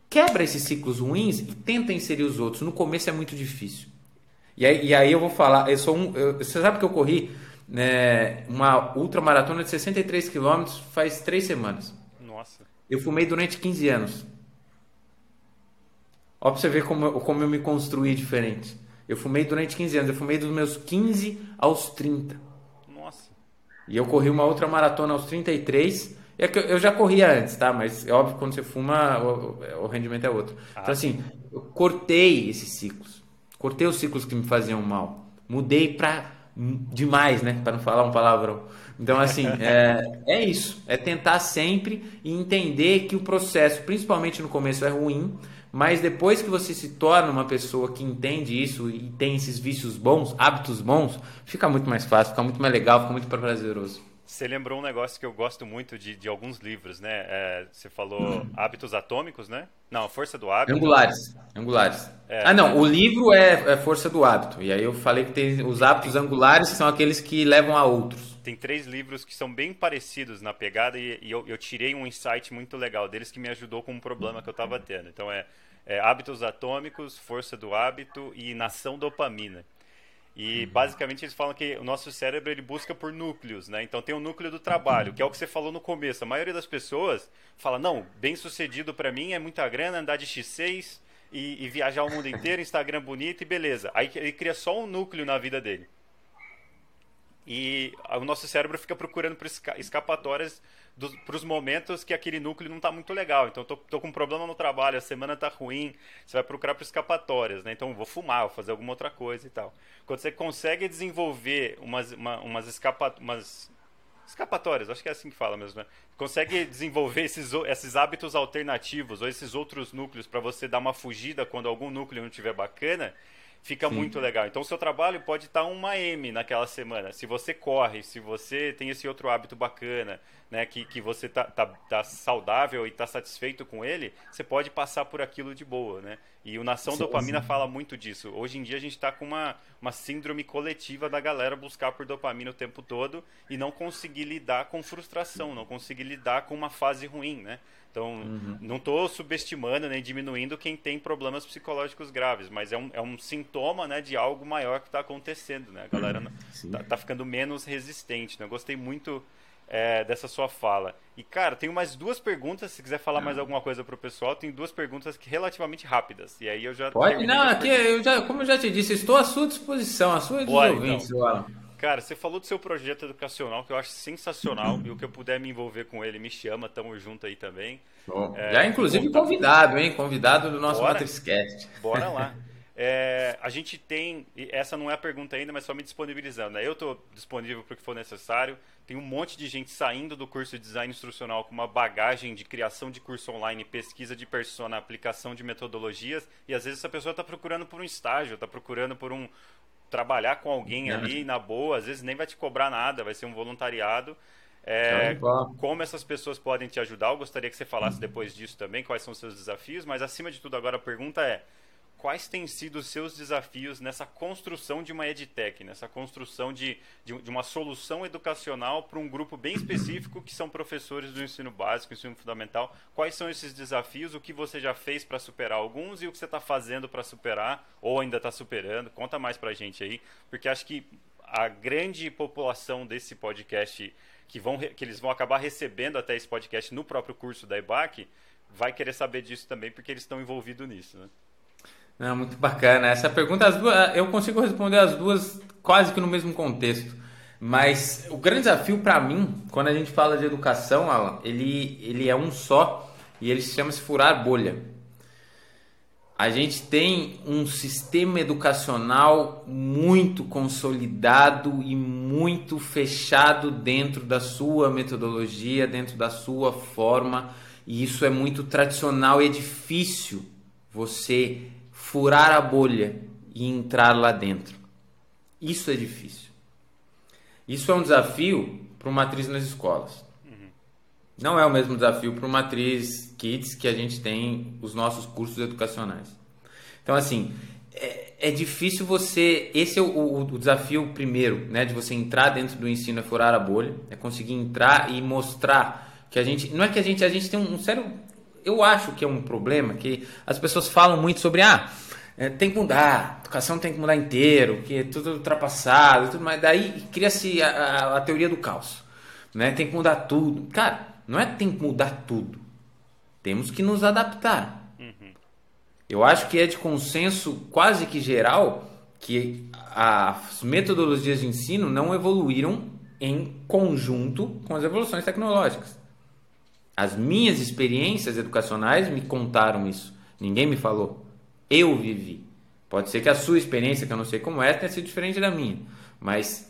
Quebra esses ciclos ruins e tenta inserir os outros. No começo é muito difícil. E aí, e aí eu vou falar, eu sou um. Eu, você sabe que eu corri né, uma ultramaratona de 63 quilômetros faz três semanas. Nossa. Eu fumei durante 15 anos. Ó, pra você ver como, como eu me construí diferente. Eu fumei durante 15 anos. Eu fumei dos meus 15 aos 30. Nossa. E eu corri uma outra maratona aos 33. É que eu já corria antes, tá? Mas é óbvio que quando você fuma, o, o rendimento é outro. Ah, então, assim, eu cortei esses ciclos. Cortei os ciclos que me faziam mal. Mudei pra demais, né? Para não falar um palavrão. Então, assim, é, é isso. É tentar sempre e entender que o processo, principalmente no começo, é ruim mas depois que você se torna uma pessoa que entende isso e tem esses vícios bons, hábitos bons, fica muito mais fácil, fica muito mais legal, fica muito prazeroso. Você lembrou um negócio que eu gosto muito de, de alguns livros, né? É, você falou Hábitos Atômicos, né? Não, Força do Hábito. Angulares. Angulares. É, ah, não. O livro é, é, Força do Hábito. E aí eu falei que tem os hábitos angulares, que são aqueles que levam a outros. Tem três livros que são bem parecidos na pegada e, e eu, eu, tirei um insight muito legal deles que me ajudou com um problema que eu estava tendo. Então é, é Hábitos Atômicos, Força do Hábito e Nação Dopamina. E uhum. basicamente eles falam que o nosso cérebro ele busca por núcleos, né? Então tem o núcleo do trabalho, que é o que você falou no começo. A maioria das pessoas fala: "Não, bem sucedido para mim é muita grana, andar de X6 e, e viajar o mundo inteiro, Instagram bonito e beleza". Aí ele cria só um núcleo na vida dele. E o nosso cérebro fica procurando por escapatórias para os momentos que aquele núcleo não está muito legal. Então, tô, tô com um problema no trabalho, a semana está ruim, você vai procurar por escapatórias, né? Então, vou fumar, vou fazer alguma outra coisa e tal. Quando você consegue desenvolver umas, uma, umas, escapa, umas escapatórias, acho que é assim que fala mesmo, né? Consegue desenvolver esses, esses hábitos alternativos ou esses outros núcleos para você dar uma fugida quando algum núcleo não estiver bacana, fica Sim. muito legal. Então, o seu trabalho pode estar uma M naquela semana. Se você corre, se você tem esse outro hábito bacana, né, que, que você tá, tá, tá saudável e tá satisfeito com ele, você pode passar por aquilo de boa, né? E o Nação sim, Dopamina fala muito disso. Hoje em dia a gente está com uma, uma síndrome coletiva da galera buscar por dopamina o tempo todo e não conseguir lidar com frustração, não conseguir lidar com uma fase ruim, né? Então, uhum. não estou subestimando nem diminuindo quem tem problemas psicológicos graves, mas é um, é um sintoma né, de algo maior que está acontecendo. Né? A galera está tá ficando menos resistente. Né? Eu gostei muito é, dessa sua fala. E, cara, tenho mais duas perguntas. Se quiser falar mais alguma coisa pro pessoal, tem duas perguntas que, relativamente rápidas. E aí eu já. Pode? Não, aqui, eu já, como eu já te disse, estou à sua disposição, à sua Bora, ouvintes, então. Cara, você falou do seu projeto educacional, que eu acho sensacional. e o que eu puder me envolver com ele, me chama, tamo junto aí também. é, já, inclusive, convidado, hein? Convidado do nosso MatrixCast. Bora lá. É, a gente tem, essa não é a pergunta ainda, mas só me disponibilizando. Né? Eu estou disponível para o que for necessário. Tem um monte de gente saindo do curso de design instrucional com uma bagagem de criação de curso online, pesquisa de persona, aplicação de metodologias. E às vezes essa pessoa está procurando por um estágio, está procurando por um trabalhar com alguém ali na boa. Às vezes nem vai te cobrar nada, vai ser um voluntariado. É, como essas pessoas podem te ajudar? Eu gostaria que você falasse depois disso também, quais são os seus desafios. Mas acima de tudo, agora a pergunta é quais têm sido os seus desafios nessa construção de uma edtech, nessa construção de, de, de uma solução educacional para um grupo bem específico que são professores do ensino básico, ensino fundamental. Quais são esses desafios? O que você já fez para superar alguns e o que você está fazendo para superar ou ainda está superando? Conta mais para a gente aí, porque acho que a grande população desse podcast que, vão, que eles vão acabar recebendo até esse podcast no próprio curso da EBAC vai querer saber disso também porque eles estão envolvidos nisso, né? Não, muito bacana. Essa pergunta, as duas, eu consigo responder as duas quase que no mesmo contexto. Mas o grande desafio para mim, quando a gente fala de educação, Alan, ele, ele é um só e ele se chama se furar bolha. A gente tem um sistema educacional muito consolidado e muito fechado dentro da sua metodologia, dentro da sua forma, e isso é muito tradicional e é difícil você furar a bolha e entrar lá dentro. Isso é difícil. Isso é um desafio para uma atriz nas escolas. Uhum. Não é o mesmo desafio para uma atriz kids que a gente tem os nossos cursos educacionais. Então, assim, é, é difícil você. Esse é o, o, o, desafio primeiro, né? De você entrar dentro do ensino, é furar a bolha, é conseguir entrar e mostrar que a gente. Não é que a gente. A gente tem um, um sério eu acho que é um problema que as pessoas falam muito sobre ah, é, tem que mudar, a educação tem que mudar inteiro, que é tudo ultrapassado, tudo mais. Daí cria-se a, a, a, teoria do caos, né? Tem que mudar tudo. Cara, não é que tem que mudar tudo. Temos que nos adaptar. Uhum. Eu acho que é de consenso quase que geral que as metodologias de ensino não evoluíram em conjunto com as evoluções tecnológicas. As minhas experiências educacionais me contaram isso. Ninguém me falou. Eu vivi. Pode ser que a sua experiência, que eu não sei como é, tenha sido diferente da minha. Mas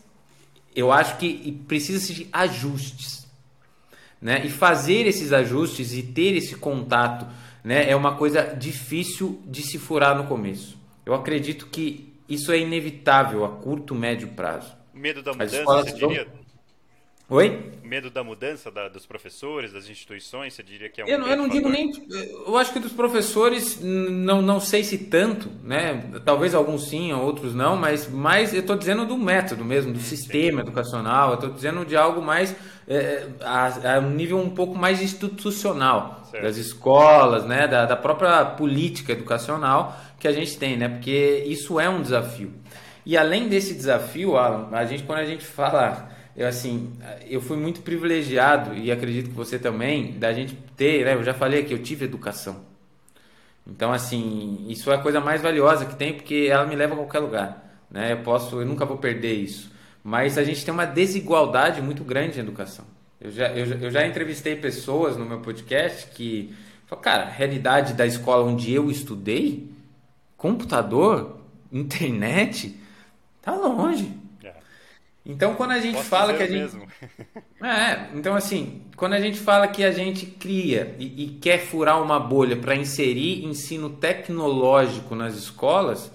eu acho que precisa de ajustes. Né? E fazer esses ajustes e ter esse contato né, é uma coisa difícil de se furar no começo. Eu acredito que isso é inevitável a curto, médio prazo. Medo da mudança, você diria? Oi? Medo da mudança da, dos professores, das instituições, você diria que é um. Eu, eu não digo nem. Eu acho que dos professores, não, não sei se tanto, né? Talvez alguns sim, outros não, mas mais eu estou dizendo do método mesmo, do sistema sim. educacional, eu estou dizendo de algo mais. É, a, a, um nível um pouco mais institucional, certo. das escolas, né? Da, da própria política educacional que a gente tem, né? Porque isso é um desafio. E além desse desafio, Alan, a gente, quando a gente fala eu assim, eu fui muito privilegiado e acredito que você também, da gente ter, né, eu já falei que eu tive educação. Então assim, isso é a coisa mais valiosa que tem porque ela me leva a qualquer lugar, né? Eu posso, eu nunca vou perder isso. Mas a gente tem uma desigualdade muito grande em educação. Eu já, eu, eu já entrevistei pessoas no meu podcast que cara, a realidade da escola onde eu estudei, computador, internet, tá longe. Então, quando a gente Posso fala que a gente. Mesmo. É, então assim, quando a gente fala que a gente cria e, e quer furar uma bolha para inserir ensino tecnológico nas escolas,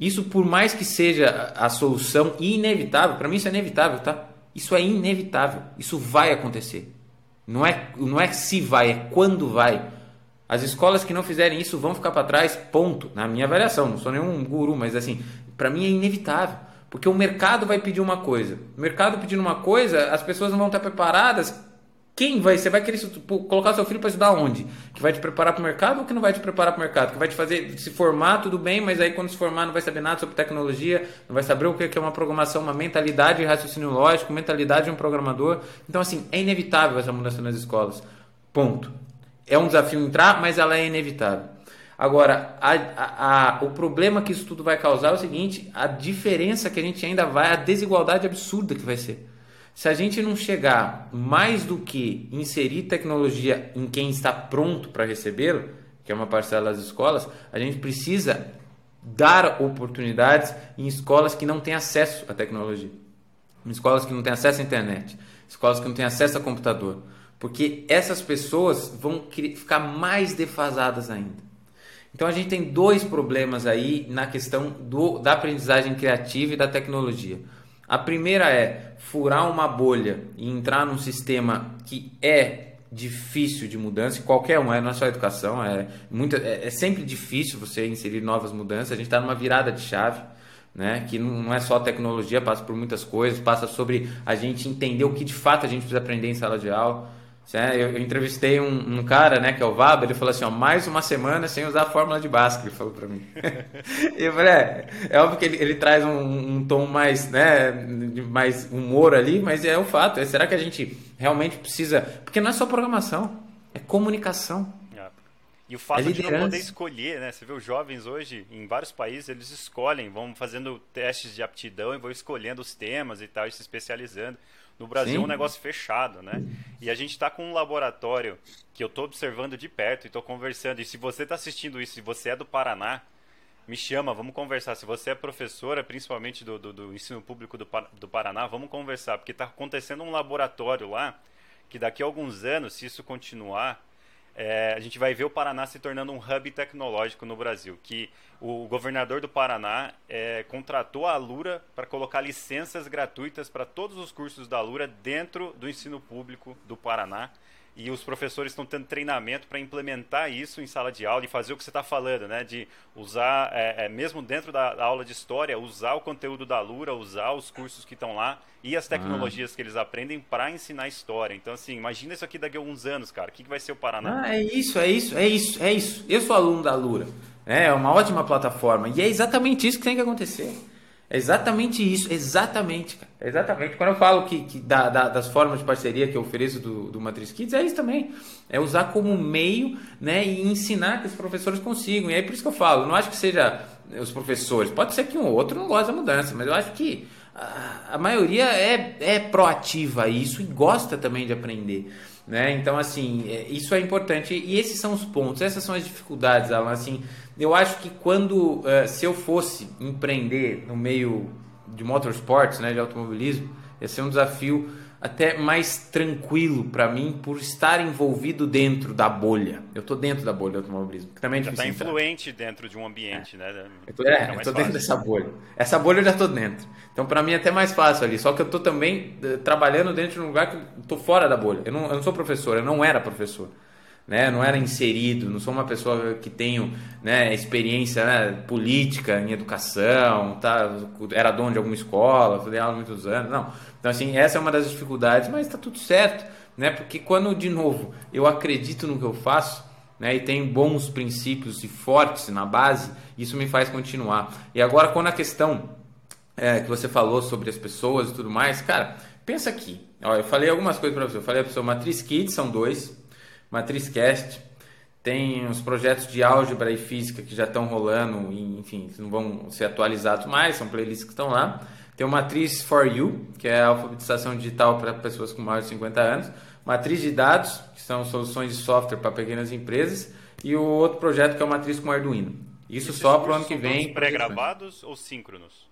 Isso, por mais que seja a solução inevitável, para mim isso é inevitável, tá? Isso é inevitável. Isso vai acontecer. Não é, não é se vai, é quando vai. As escolas que não fizerem isso vão ficar para trás, ponto. Na minha avaliação, não sou nenhum guru, mas assim, para mim é inevitável. Porque o mercado vai pedir uma coisa. O mercado pedindo uma coisa, as pessoas não vão estar preparadas quem vai? Você vai querer colocar seu filho para estudar onde? Que vai te preparar para o mercado ou que não vai te preparar para o mercado? Que vai te fazer se formar, tudo bem, mas aí quando se formar não vai saber nada sobre tecnologia, não vai saber o que é uma programação, uma mentalidade de raciocínio lógico, mentalidade de um programador. Então, assim, é inevitável essa mudança nas escolas. Ponto. É um desafio entrar, mas ela é inevitável. Agora, a, a, a, o problema que isso tudo vai causar é o seguinte: a diferença que a gente ainda vai, a desigualdade absurda que vai ser. Se a gente não chegar mais do que inserir tecnologia em quem está pronto para recebê-lo, que é uma parcela das escolas, a gente precisa dar oportunidades em escolas que não têm acesso à tecnologia, em escolas que não têm acesso à internet, escolas que não têm acesso a computador, porque essas pessoas vão ficar mais defasadas ainda. Então a gente tem dois problemas aí na questão do, da aprendizagem criativa e da tecnologia. A primeira é furar uma bolha e entrar num sistema que é difícil de mudança, qualquer um, é, não é só educação, é, muita, é, é sempre difícil você inserir novas mudanças. A gente está numa virada de chave, né? que não é só tecnologia, passa por muitas coisas, passa sobre a gente entender o que de fato a gente precisa aprender em sala de aula. Eu, entrevistei um, um, cara, né, que é o Vaba, ele falou assim, ó, mais uma semana sem usar a fórmula de Bhaskara, ele falou para mim. e eu falei, é, é óbvio que ele, ele traz um, um, tom mais, né, mais humor ali, mas é o fato, é, será que a gente realmente precisa, porque não é só programação, é comunicação. É. E o fato é de não poder escolher, né? Você vê os jovens hoje, em vários países, eles escolhem, vão fazendo testes de aptidão e vão escolhendo os temas e tal, e se especializando. No Brasil Sim. é um negócio fechado, né? E a gente está com um laboratório que eu estou observando de perto e estou conversando. E se você está assistindo isso, se você é do Paraná, me chama, vamos conversar. Se você é professora, principalmente do, do, do ensino público do, do Paraná, vamos conversar, porque está acontecendo um laboratório lá que daqui a alguns anos, se isso continuar, é, a gente vai ver o Paraná se tornando um hub tecnológico no Brasil, que o governador do Paraná é, contratou a Lura para colocar licenças gratuitas para todos os cursos da Lura dentro do ensino público do Paraná e os professores estão tendo treinamento para implementar isso em sala de aula e fazer o que você está falando, né? De usar, é, é, mesmo dentro da, da, aula de história, usar o conteúdo da Lura, usar os cursos que estão lá e as tecnologias ah. que eles aprendem para ensinar história. Então, assim, imagina isso aqui daqui a alguns anos, cara. O que, que vai ser o Paraná? Ah, é isso, é isso, é isso, é isso. Eu sou aluno da Lura. É uma ótima plataforma. E é exatamente isso que tem que acontecer. É exatamente isso, exatamente, cara. Exatamente. Quando eu falo que, que da, da, das formas de parceria que eu ofereço do, do Matrix Kids, é isso também. É usar como meio né, e ensinar que os professores consigam. E é por isso que eu falo, não acho que seja os professores. Pode ser que um ou outro não goste da mudança, mas eu acho que a, a maioria é, é proativa a isso e gosta também de aprender. Né? Então, assim, é, isso é importante. E esses são os pontos, essas são as dificuldades, Alan. Assim, eu acho que quando, uh, se eu fosse empreender no meio de motorsports, né, de automobilismo, ia ser um desafio até mais tranquilo para mim por estar envolvido dentro da bolha. Eu tô dentro da bolha do automobilismo. Que também é já está influente dentro de um ambiente, é. né? Eu tô, é, eu tô dentro dessa bolha. Essa bolha eu já tô dentro. Então para mim é até mais fácil ali. Só que eu tô também uh, trabalhando dentro de um lugar que eu tô fora da bolha. Eu não, eu não sou professor, eu não era professor né? Não era inserido, não sou uma pessoa que tenho né, experiência né, política em educação, tá? Era dono de alguma escola, fui aula muitos anos, não. Então assim, essa é uma das dificuldades, mas está tudo certo, né? Porque quando de novo eu acredito no que eu faço, né, e tenho bons princípios e fortes na base, isso me faz continuar. E agora quando a questão é, que você falou sobre as pessoas e tudo mais, cara, pensa aqui. Ó, eu falei algumas coisas para você. Eu falei para você, Matriz Kids são dois, MatrizCast, tem os projetos de álgebra e física que já estão rolando, e, enfim, não vão ser atualizados mais, são playlists que estão lá. Tem o Matriz for You, que é a alfabetização digital para pessoas com mais de 50 anos. Matriz de dados, que são soluções de software para pequenas empresas. E o outro projeto que é o Matriz com Arduino. Isso Esses só para o ano que vem. pré-gravados ou síncronos?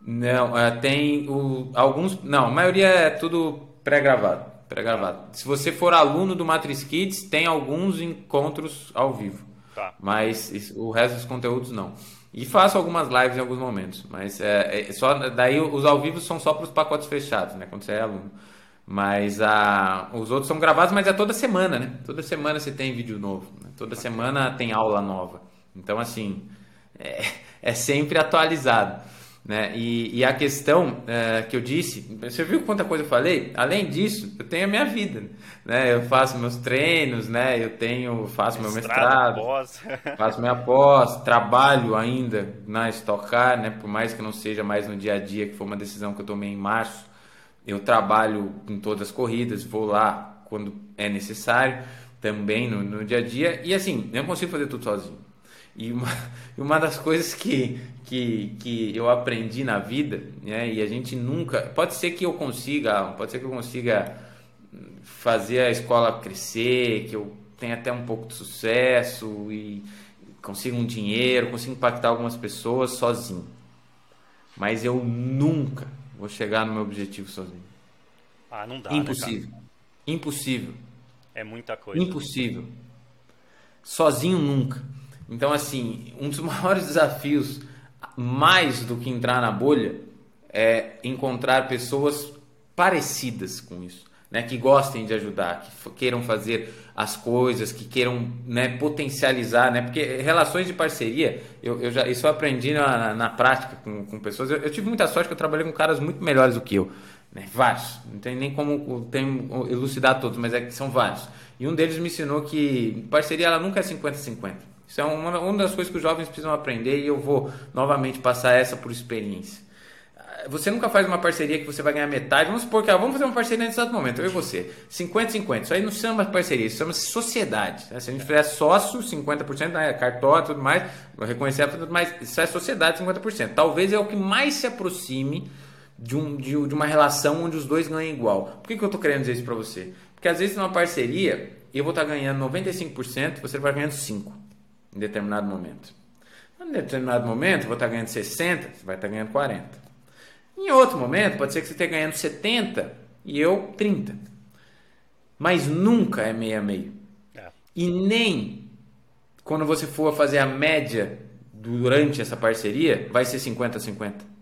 Não, é, tem o, alguns. Não, a maioria é tudo pré-gravado pré-gravado. Se você for aluno do Matrix Kids, tem alguns encontros ao vivo. Tá. Mas o resto dos conteúdos não. E faço algumas lives em alguns momentos, mas é, é só daí os ao vivo são só para os pacotes fechados, né? Quando você é aluno. Mas a, os outros são gravados, mas é toda semana, né? Toda semana você tem vídeo novo, né? toda semana tem aula nova. Então, assim, é, é sempre atualizado. Né? E, e a questão é, que eu disse, você viu quanta coisa eu falei? Além disso, eu tenho a minha vida. Né? Eu faço meus treinos, né? eu tenho, faço meu mestrado, faço minha pós, trabalho ainda na Stock Car, né? por mais que não seja mais no dia a dia, que foi uma decisão que eu tomei em março. Eu trabalho em todas as corridas, vou lá quando é necessário, também no, no dia a dia. E assim, eu não consigo fazer tudo sozinho. E uma, uma das coisas que, que, que eu aprendi na vida, né, e a gente nunca. Pode ser que eu consiga, pode ser que eu consiga fazer a escola crescer, que eu tenha até um pouco de sucesso e consiga um dinheiro, consiga impactar algumas pessoas sozinho. Mas eu nunca vou chegar no meu objetivo sozinho. Ah, não dá. Né, Impossível. Né, Impossível. É muita coisa. Impossível. Sozinho nunca. Então, assim, um dos maiores desafios, mais do que entrar na bolha, é encontrar pessoas parecidas com isso. Né, que gostem de ajudar, que queiram fazer as coisas, que queiram né, potencializar, né, porque relações de parceria, eu, eu já, isso eu aprendi na, na prática com, com pessoas. Eu, eu, tive muita sorte que eu trabalhei com caras muito melhores do que eu, né, vários, não tem nem como tem, elucidar todos, mas é que são vários. E um deles me ensinou que parceria ela nunca é 50-50. Isso é uma, uma das coisas que os jovens precisam aprender e eu vou novamente passar essa por experiência. Você nunca faz uma parceria que você vai ganhar metade. Vamos supor que ah, vamos fazer uma parceria nesse exato momento, eu e você. 50-50. Isso aí não chama parceria, isso chama sociedade. Né? Se a gente fizer sócio, 50%, né? cartório tudo mais, reconhecer tudo mais, isso é sociedade, 50%. Talvez é o que mais se aproxime de, um, de, de uma relação onde os dois ganham igual. Por que, que eu estou querendo dizer isso para você? Porque às vezes numa parceria, eu vou estar tá ganhando 95%, você vai ganhando 5% em determinado momento. Em determinado momento, vou estar ganhando 60, você vai estar ganhando 40. Em outro momento, pode ser que você esteja ganhando 70 e eu 30. Mas nunca é meio a meio. É. E nem quando você for fazer a média durante essa parceria, vai ser 50 a 50.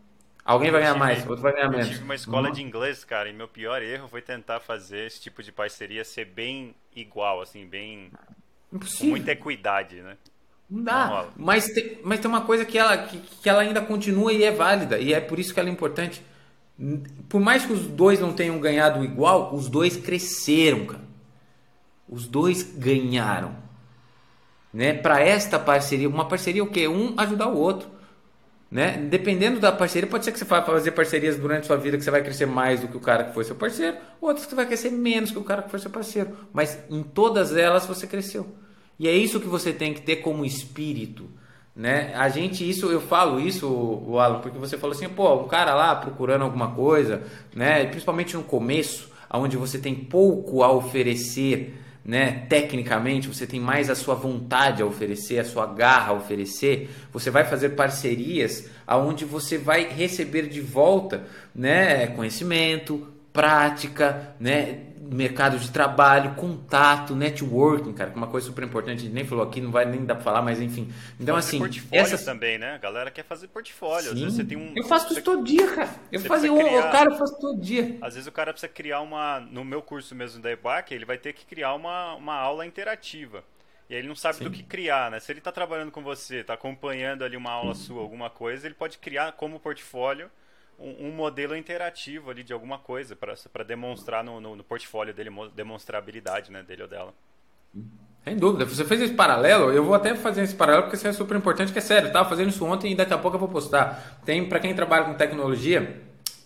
Alguém vai ganhar tive, mais, outro vai ganhar menos. Eu tive uma escola uhum. de inglês, cara, e meu pior erro foi tentar fazer esse tipo de parceria ser bem igual, assim, bem. Impossível. Com muita equidade, né? Não dá. Não mas, tem, mas tem uma coisa que ela, que, que ela ainda continua e é válida. E é por isso que ela é importante. Por mais que os dois não tenham ganhado igual, os dois cresceram, cara. Os dois ganharam. Né? Para esta parceria, uma parceria o quê? Um ajudar o outro. Né? Dependendo da parceria, pode ser que você vá fazer parcerias durante a sua vida que você vai crescer mais do que o cara que foi seu parceiro, outras que você vai crescer menos que o cara que foi seu parceiro. Mas em todas elas você cresceu. E é isso que você tem que ter como espírito, né? A gente isso eu falo isso, o Alan, porque você falou assim, pô, um cara lá procurando alguma coisa, né? Principalmente no começo, onde você tem pouco a oferecer, né? Tecnicamente, você tem mais a sua vontade a oferecer, a sua garra a oferecer. Você vai fazer parcerias aonde você vai receber de volta, né? Conhecimento, prática, né? Mercado de trabalho, contato, networking, cara, que é uma coisa super importante, a gente nem falou aqui, não vai nem dar pra falar, mas enfim. Então, assim. portfólio essas... também, né? A galera quer fazer portfólio. Sim. Às vezes você tem um. Eu faço isso todo dia, cara. Eu faço, criar... o cara faz todo dia. Às vezes o cara precisa criar uma. No meu curso mesmo da EBAC, ele vai ter que criar uma, uma aula interativa. E aí ele não sabe Sim. do que criar, né? Se ele está trabalhando com você, está acompanhando ali uma aula sua, alguma coisa, ele pode criar como portfólio um, um modelo interativo ali de alguma coisa para demonstrar no, no, no, portfólio dele, demonstrar a habilidade né, dele ou dela. Sem dúvida. Você fez esse paralelo, eu vou até fazer esse paralelo porque isso é super importante, que é sério, tá? Fazendo isso ontem e daqui a pouco eu vou postar. Tem, para quem trabalha com tecnologia,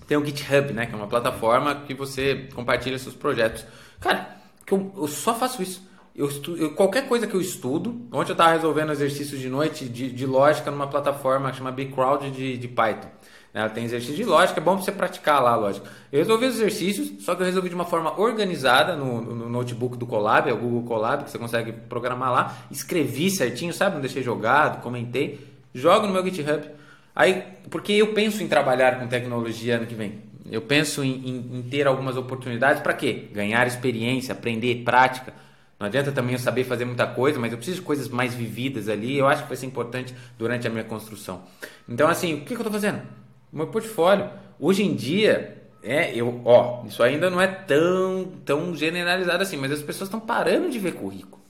tem o GitHub, né? Que é uma plataforma que você compartilha seus projetos. Cara, eu, eu só faço isso. Eu estudo, eu, qualquer coisa que eu estudo, ontem eu estava resolvendo exercícios de noite de, de lógica numa plataforma que chama BigCrowd de, de Python. Ela tem exercício de lógica, é bom para você praticar lá a lógica. Eu resolvi os exercícios, só que eu resolvi de uma forma organizada no, no, notebook do Colab, é o Google Colab, que você consegue programar lá. Escrevi certinho, sabe? Não deixei jogado, comentei. Jogo no meu GitHub. Aí, porque eu penso em trabalhar com tecnologia ano que vem. Eu penso em, em, em ter algumas oportunidades para quê? Ganhar experiência, aprender prática. Não adianta também eu saber fazer muita coisa, mas eu preciso de coisas mais vividas ali. Eu acho que vai ser importante durante a minha construção. Então, assim, o que, que eu estou fazendo? Meu portfólio. Hoje em dia, é, eu, ó, isso ainda não é tão, tão generalizado assim, mas as pessoas estão parando de ver currículo.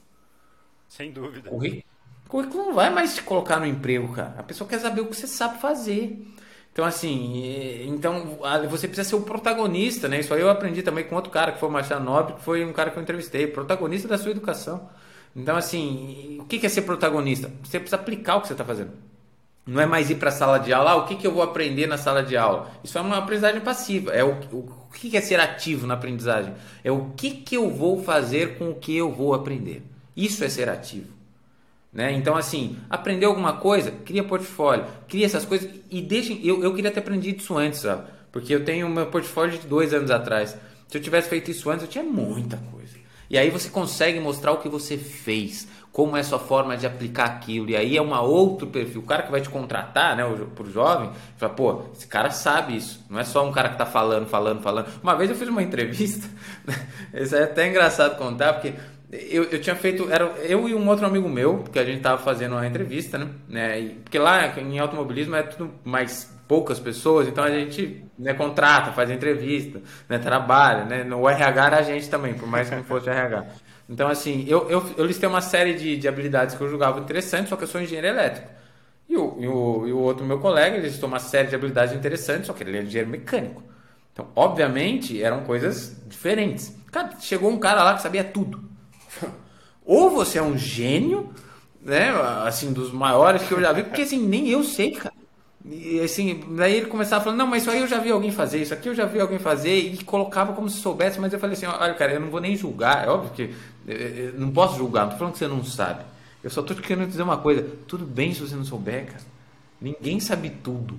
Sem dúvida. Currículo, currículo não vai mais te colocar no emprego, cara. A pessoa quer saber o que você sabe fazer. Então, assim, então você precisa ser o protagonista, né? Isso aí eu aprendi também com outro cara, que foi o Machado Nobre, que foi um cara que eu entrevistei, protagonista da sua educação. Então, assim, o que é ser protagonista? Você precisa aplicar o que você está fazendo. Não é mais ir para a sala de aula, ah, o que, que eu vou aprender na sala de aula? Isso é uma aprendizagem passiva. É o, o, o que, é ser ativo na aprendizagem? É o que, que eu vou fazer com o que eu vou aprender. Isso é ser ativo. Né? Então, assim, aprender alguma coisa, cria portfólio, cria essas coisas e deixem. Eu, eu queria ter aprendido isso antes, sabe? Porque eu tenho meu portfólio de dois anos atrás. Se eu tivesse feito isso antes, eu tinha muita coisa. E aí você consegue mostrar o que você fez, como é a sua forma de aplicar aquilo. E aí é um outro perfil. O cara que vai te contratar, né, pro jovem, fala, pô, esse cara sabe isso. Não é só um cara que tá falando, falando, falando. Uma vez eu fiz uma entrevista, isso é até engraçado contar, porque eu, eu tinha feito, era eu e um outro amigo meu, porque a gente tava fazendo uma entrevista, né? né e, porque lá em automobilismo é tudo mais poucas pessoas, então a gente né, contrata, faz entrevista, né, trabalha, né? No RH era a gente também, por mais que não fosse RH. Então, assim, eu, eu, eu listei uma série de, de habilidades que eu julgava interessantes, só que eu sou engenheiro elétrico. E o, e o, e o outro meu colega listou uma série de habilidades interessantes, só que ele é engenheiro mecânico. Então, obviamente, eram coisas diferentes. Cara, chegou um cara lá que sabia tudo. Ou você é um gênio, né? Assim, dos maiores que eu já vi, porque assim, nem eu sei, cara. E assim, daí ele começava falando, não, mas isso aí eu já vi alguém fazer, isso aqui eu já vi alguém fazer, e colocava como se soubesse, mas eu falei assim, olha, cara, eu não vou nem julgar, é óbvio que eu não posso julgar, não tô falando que você não sabe. Eu só tô querendo dizer uma coisa, tudo bem se você não souber, cara. Ninguém sabe tudo,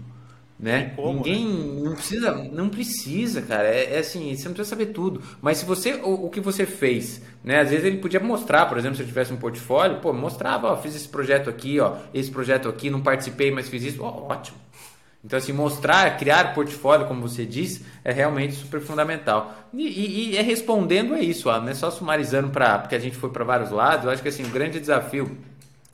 né? Como, Ninguém né? não precisa, não precisa, cara. É, é, assim, você não precisa saber tudo. Mas se você, o, o, que você fez, né? Às vezes ele podia mostrar, por exemplo, se eu tivesse um portfólio, pô, mostrava, ó, fiz esse projeto aqui, ó, esse projeto aqui, não participei, mas fiz isso, ó, ótimo. Então, assim, mostrar, criar portfólio, como você diz, é realmente super fundamental. E, e, e é respondendo a isso, ó, não é só sumarizando para porque a gente foi para vários lados. Eu acho que assim, o grande desafio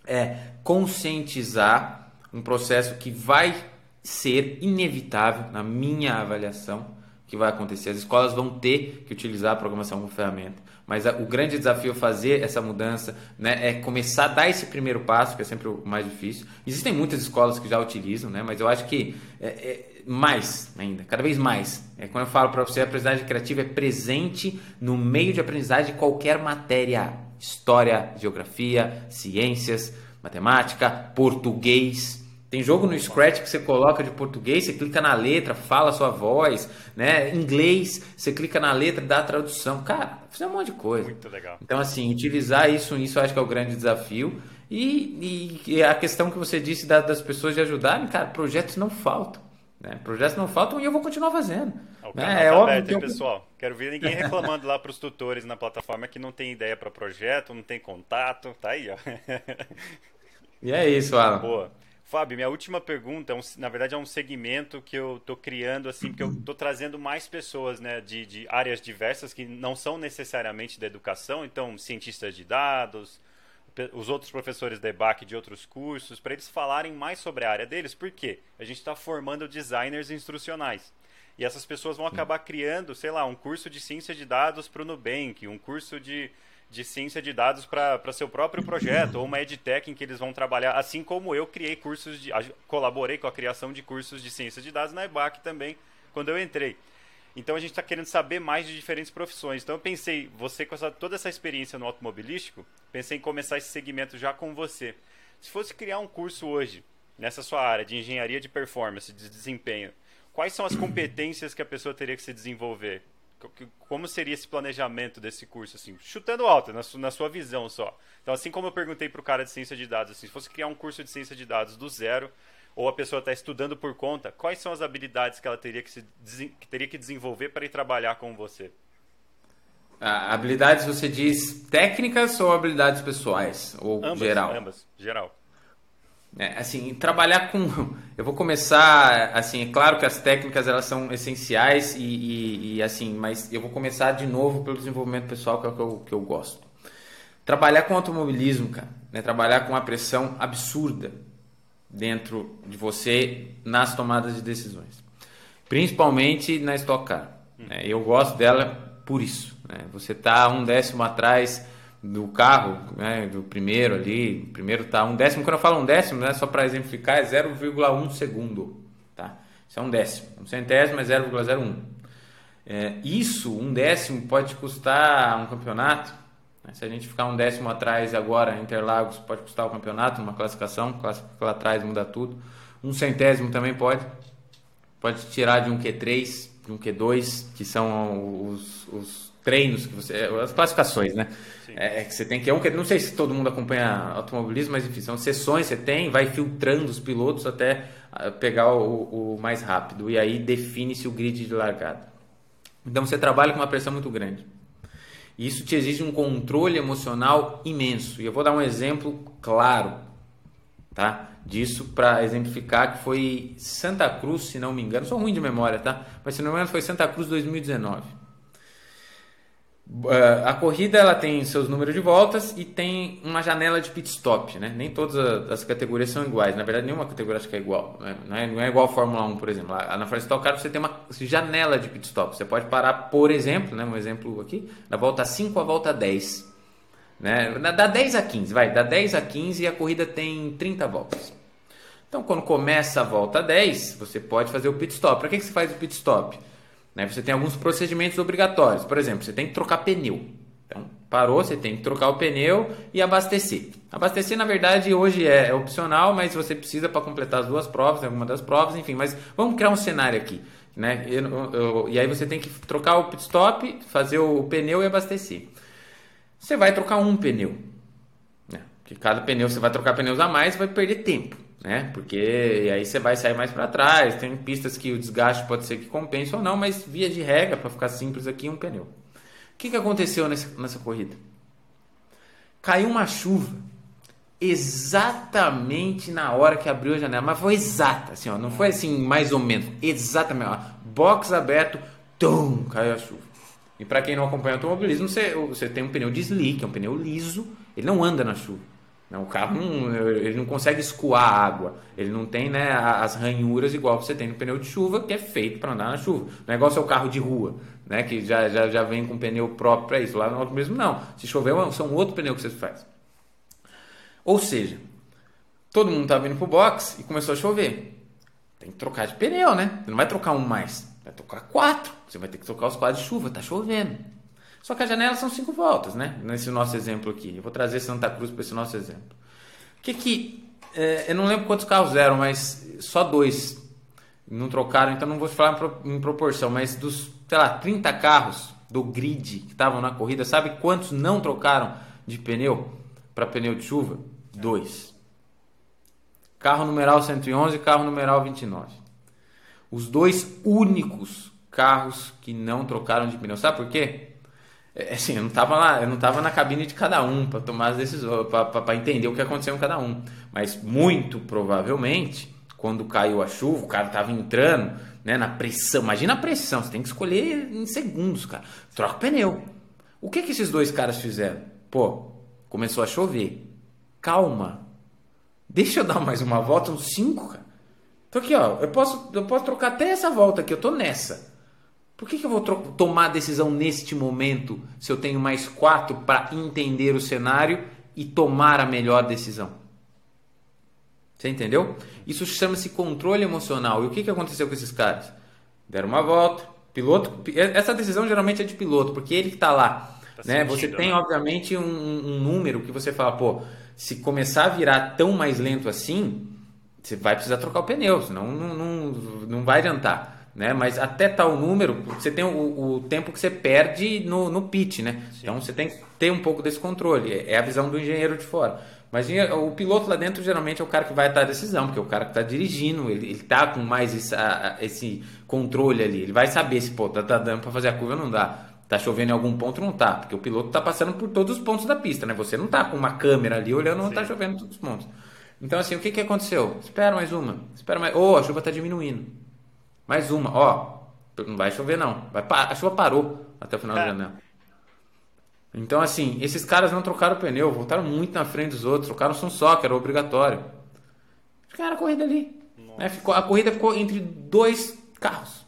é conscientizar um processo que vai ser inevitável, na minha avaliação, que vai acontecer. As escolas vão ter que utilizar a programação como ferramenta. Mas o grande desafio é fazer essa mudança né, é começar a dar esse primeiro passo, que é sempre o mais difícil. Existem muitas escolas que já utilizam, né, mas eu acho que é, é mais ainda, cada vez mais. É, quando eu falo para você, a aprendizagem criativa é presente no meio de aprendizagem de qualquer matéria: história, geografia, ciências, matemática, português. Tem jogo no Scratch que você coloca de português, você clica na letra, fala a sua voz, né? Inglês, você clica na letra, dá a tradução. Cara, fazer um monte de coisa. Muito legal. Então, assim, utilizar isso, isso eu acho que é o grande desafio. E, e a questão que você disse das pessoas de ajudarem, cara, projetos não faltam. Né? Projetos não faltam e eu vou continuar fazendo. O né? é tá óbvio aberto, que eu... pessoal. Quero ver ninguém reclamando lá para os tutores na plataforma que não tem ideia para projeto, não tem contato. Tá aí, ó. E é isso, Alan. Boa. Fábio, minha última pergunta, é na verdade, é um segmento que eu estou criando, assim, porque eu estou trazendo mais pessoas né, de, de, áreas diversas que não são necessariamente da educação, então, cientistas de dados, os outros professores da EBAC de outros cursos, para eles falarem mais sobre a área deles, porque a gente está formando designers instrucionais. E essas pessoas vão acabar criando, sei lá, um curso de ciência de dados para o Nubank, um curso de de ciência de dados para seu próprio projeto, ou uma edtech em que eles vão trabalhar, assim como eu criei cursos de. colaborei com a criação de cursos de ciência de dados na EBAC também, quando eu entrei. Então a gente está querendo saber mais de diferentes profissões. Então eu pensei, você com essa, toda essa experiência no automobilístico, pensei em começar esse segmento já com você. Se fosse criar um curso hoje, nessa sua área de engenharia de performance, de desempenho, quais são as competências que a pessoa teria que se desenvolver? Como seria esse planejamento desse curso, assim, chutando alto, na, su, na sua visão só. Então, assim como eu perguntei para o cara de ciência de dados, assim, se fosse criar um curso de ciência de dados do zero, ou a pessoa está estudando por conta, quais são as habilidades que ela teria que, se, que teria que desenvolver para ir trabalhar com você? Ah, habilidades você diz técnicas ou habilidades pessoais? Ou ambas, geral? Ambas, geral. É, assim, trabalhar com. Eu vou começar, assim, é claro que as técnicas elas são essenciais e, e, e, assim, mas eu vou começar de novo pelo desenvolvimento pessoal, que é o que eu, que eu gosto. Trabalhar com automobilismo, cara, né? trabalhar com uma pressão absurda dentro de você nas tomadas de decisões, principalmente na Stock Car. Né? Eu gosto dela por isso. Né? Você tá um décimo atrás do carro, né, do primeiro ali, o primeiro tá um décimo, quando eu falo um décimo, né, só para exemplificar, é 0,1 segundo, tá? Isso é um décimo, um centésimo é 0,01. É, isso, um décimo, pode custar um campeonato, né? se a gente ficar um décimo atrás agora, Interlagos pode custar o campeonato, uma classificação, classificar lá atrás muda tudo, um centésimo também pode, pode tirar de um Q3, de um Q2, que são os, os treinos que você, as classificações, né? É, é, que você tem que é que não sei se todo mundo acompanha automobilismo, mas enfim, são sessões você tem, vai filtrando os pilotos até ah, pegar o, o mais rápido e aí define-se o grid de largada. Então você trabalha com uma pressão muito grande. Isso te exige um controle emocional imenso. E eu vou dar um exemplo claro, tá? Disso para exemplificar que foi Santa Cruz, se não me engano, sou ruim de memória, tá? Mas se não me engano foi Santa Cruz 2019 Uh, a corrida ela tem seus números de voltas e tem uma janela de pit stop, né? Nem todas as categorias são iguais. Na verdade, nenhuma categoria acho que é igual. Né? Não, é, não é igual a Fórmula 1, por exemplo. Na Fórmula Stock Car você tem uma janela de pit stop. Você pode parar, por exemplo, né? um exemplo aqui, da volta 5 à volta 10. Né? Da 10 a 15, vai. Da 10 a 15 e a corrida tem 30 voltas. Então, quando começa a volta 10, você pode fazer o pit stop. Para que, que você faz o pit stop? Né? Você tem alguns procedimentos obrigatórios. Por exemplo, você tem que trocar pneu. Então, parou, você tem que trocar o pneu e abastecer. Abastecer, na verdade, hoje é, é opcional, mas você precisa para completar as duas provas, alguma das provas, enfim. Mas vamos criar um cenário aqui. Né? Eu, eu, e aí você tem que trocar o pit stop, fazer o pneu e abastecer. Você vai trocar um pneu. Né? Porque cada pneu você vai trocar pneus a mais, vai perder tempo né? Porque aí você vai sair mais para trás. Tem pistas que o desgaste pode ser que compense ou não, mas via de regra, para ficar simples aqui, um pneu. O que, que aconteceu nessa, nessa corrida? Caiu uma chuva exatamente na hora que abriu a janela, mas foi exata, assim, ó, não foi assim mais ou menos, exatamente, ó, box aberto, tum, caiu a chuva. E para quem não acompanha automobilismo, você, você tem um pneu de slick, é um pneu liso, ele não anda na chuva. O carro não, ele não consegue escoar água. Ele não tem né, as ranhuras igual você tem no pneu de chuva, que é feito para andar na chuva. Não é igual seu carro de rua, né, que já, já, já vem com pneu próprio para isso. Lá no auto mesmo, não. Se chover, é são outro pneu que você faz. Ou seja, todo mundo estava vindo para o box e começou a chover. Tem que trocar de pneu, né? Você não vai trocar um mais, vai trocar quatro. Você vai ter que trocar os quatro de chuva, tá chovendo. Só que a janela são cinco voltas, né? Nesse nosso exemplo aqui. Eu vou trazer Santa Cruz para esse nosso exemplo. O que que. É, eu não lembro quantos carros eram, mas só dois não trocaram, então não vou falar em proporção, mas dos, sei lá, 30 carros do grid que estavam na corrida, sabe quantos não trocaram de pneu para pneu de chuva? Dois. Carro numeral 111 e carro numeral 29. Os dois únicos carros que não trocaram de pneu. Sabe por quê? É, assim, eu não estava lá, eu não tava na cabine de cada um para tomar as decisões, para entender o que aconteceu com cada um. Mas muito provavelmente, quando caiu a chuva, o cara estava entrando, né, na pressão. Imagina a pressão, você tem que escolher em segundos, cara. Troca o pneu. O que que esses dois caras fizeram? Pô, começou a chover. Calma. Deixa eu dar mais uma volta, uns cinco, cara. Tô aqui, ó. Eu posso, eu posso trocar até essa volta aqui, eu tô nessa. Por que, que eu vou tomar a decisão neste momento se eu tenho mais quatro para entender o cenário e tomar a melhor decisão? Você entendeu? Isso chama-se controle emocional. E o que, que aconteceu com esses caras? Deram uma volta, piloto. Essa decisão geralmente é de piloto, porque ele que está lá. Tá né? Sentindo, você tem, né? obviamente, um, um, número que você fala, pô, se começar a virar tão mais lento assim, você vai precisar trocar o pneu, senão não, não, não vai adiantar né? Mas até tal número, você tem o, o tempo que você perde no, no pitch, né? Sim. Então você tem que ter um pouco desse controle. É, é a visão do engenheiro de fora. Mas o piloto lá dentro geralmente é o cara que vai estar a decisão, porque é o cara que está dirigindo, ele, ele tá com mais esse, a, esse controle ali. Ele vai saber se pô, tá, tá dando para fazer a curva ou não dá. Tá chovendo em algum ponto não tá, porque o piloto tá passando por todos os pontos da pista, né? Você não tá com uma câmera ali olhando onde tá chovendo todos os pontos. Então assim, o que que aconteceu? Espera mais uma, espera mais. Ou oh, a chuva tá diminuindo. Mais uma, ó. Não vai chover não. Vai, a chuva parou até o final é. da janela. Então, assim, esses caras não trocaram pneu, voltaram muito na frente dos outros, trocaram som só, que era obrigatório. Ficaram a corrida ali. Né? Ficou, a corrida ficou entre dois carros.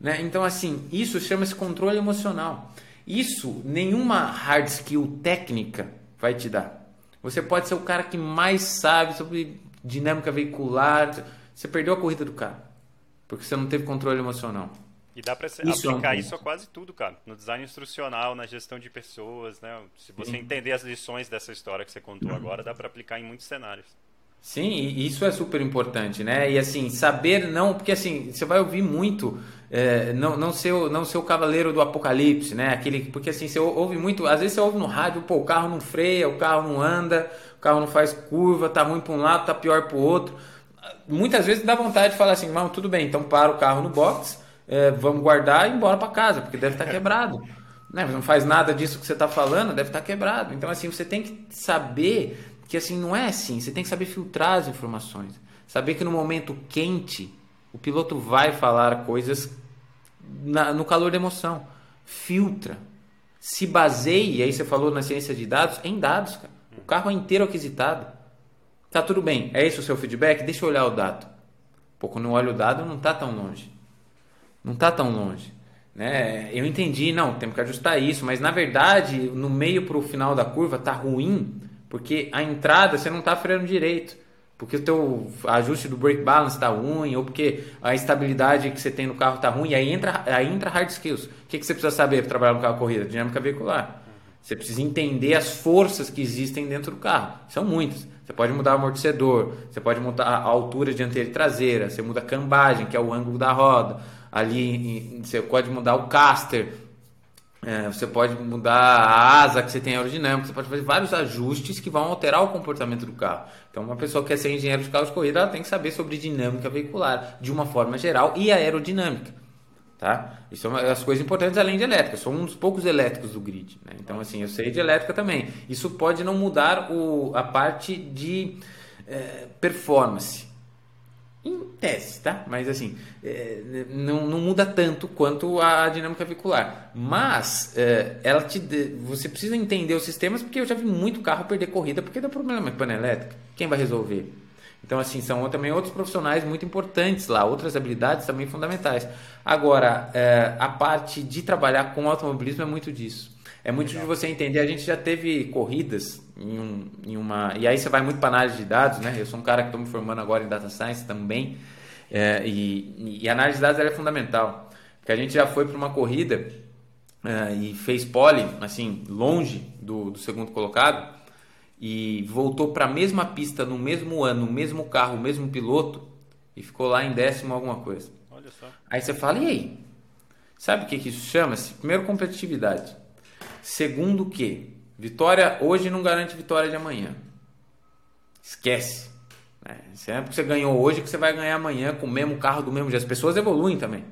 Né? Então, assim, isso chama-se controle emocional. Isso nenhuma hard skill técnica vai te dar. Você pode ser o cara que mais sabe sobre dinâmica veicular. Você perdeu a corrida do cara. Porque você não teve controle emocional. E dá para aplicar é um isso a quase tudo, cara. No design instrucional, na gestão de pessoas, né? Se você Sim. entender as lições dessa história que você contou agora, dá para aplicar em muitos cenários. Sim, isso é super importante, né? E assim, saber não, porque assim, você vai ouvir muito, é, não, não, ser, não ser o cavaleiro do apocalipse, né? Aquele, porque assim, você ouve muito, às vezes você ouve no rádio, pô, o carro não freia, o carro não anda, o carro não faz curva, tá ruim para um lado, tá pior para o outro. Muitas vezes dá vontade de falar assim, não, tudo bem, então para o carro no box, é, vamos guardar e ir embora para casa, porque deve estar tá quebrado. Né? Não faz nada disso que você está falando, deve estar tá quebrado. Então, assim, você tem que saber que assim não é assim. Você tem que saber filtrar as informações. Saber que no momento quente, o piloto vai falar coisas na, no calor da emoção. Filtra. Se baseie, aí você falou na ciência de dados, em dados, cara. O carro é inteiro aquisitado. Tá tudo bem, é esse o seu feedback? Deixa eu olhar o dado. Pô, quando eu olho o dado, não está tão longe. Não está tão longe. Né? Eu entendi, não, temos que ajustar isso, mas na verdade, no meio para o final da curva tá ruim, porque a entrada você não está freando direito. Porque o teu ajuste do brake balance está ruim, ou porque a estabilidade que você tem no carro está ruim, e aí entra, aí entra hard skills. O que, que você precisa saber para trabalhar no carro corrida? Dinâmica veicular. Você precisa entender as forças que existem dentro do carro. São muitas. Você pode mudar o amortecedor, você pode mudar a altura dianteira e traseira, você muda a cambagem, que é o ângulo da roda ali você pode mudar o caster, é, você pode mudar a asa que você tem aerodinâmica, você pode fazer vários ajustes que vão alterar o comportamento do carro. Então, uma pessoa que quer ser engenheiro de carro de corrida, ela tem que saber sobre dinâmica veicular de uma forma geral e aerodinâmica. Tá? Isso são as coisas importantes além de elétrica. sou um dos poucos elétricos do grid. Né? Então, assim, eu sei de elétrica também. Isso pode não mudar o, a parte de é, performance. Em tese, tá? Mas assim, é, não, não, muda tanto quanto a dinâmica veicular. Mas é, ela te, você precisa entender os sistemas, porque eu já vi muito carro perder corrida porque deu problema com panela elétrica. Quem vai resolver? Então, assim, são também outros profissionais muito importantes lá, outras habilidades também fundamentais. Agora, é, a parte de trabalhar com automobilismo é muito disso. É muito Legal. de você entender. A gente já teve corridas em, um, em uma. E aí você vai muito para análise de dados, né? Eu sou um cara que estou me formando agora em data science também. É, e, e, análise de dados é fundamental. Porque a gente já foi para uma corrida é, e fez pole, assim, longe do, do segundo colocado, e voltou para a mesma pista no mesmo ano, no mesmo carro, o mesmo piloto, e ficou lá em décimo alguma coisa. Olha só. Aí você fala, e aí? Sabe o que, que isso chama-se? Primeiro, competitividade. Segundo que vitória hoje não garante vitória de amanhã. Esquece. É, é porque você ganhou hoje que você vai ganhar amanhã com o mesmo carro do mesmo jeito. As pessoas evoluem também.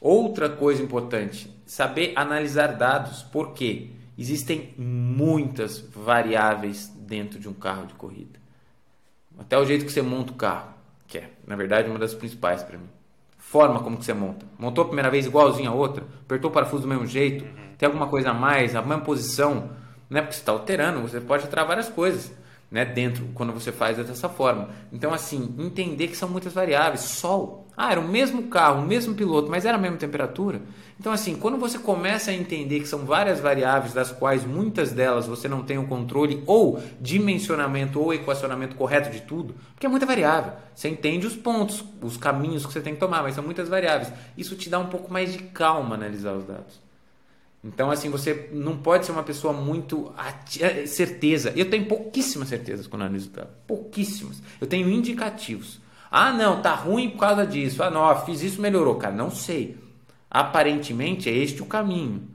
Outra coisa importante, saber analisar dados, porque existem muitas variáveis dentro de um carro de corrida. Até o jeito que você monta o carro, que é, na verdade, uma das principais para mim. Forma como que você monta. Montou a primeira vez igualzinho a outra, apertou o parafuso do mesmo jeito, tem alguma coisa a mais, a mesma posição, né? Porque você está alterando, você pode alterar várias coisas, né? Dentro, quando você faz dessa forma. Então, assim, entender que são muitas variáveis. Sol. Ah, era o mesmo carro, o mesmo piloto, mas era a mesma temperatura. Então, assim, quando você começa a entender que são várias variáveis, das quais muitas delas você não tem o controle ou dimensionamento ou equacionamento correto de tudo, porque é muita variável. Você entende os pontos, os caminhos que você tem que tomar, mas são muitas variáveis. Isso te dá um pouco mais de calma analisar os dados. Então, assim, você não pode ser uma pessoa muito é, certeza. Eu tenho pouquíssimas certezas quando analiso dado. Pouquíssimas. Eu tenho indicativos. Ah, não, tá ruim por causa disso. Ah, não, fiz isso, melhorou. Cara, não sei. Aparentemente é este o caminho.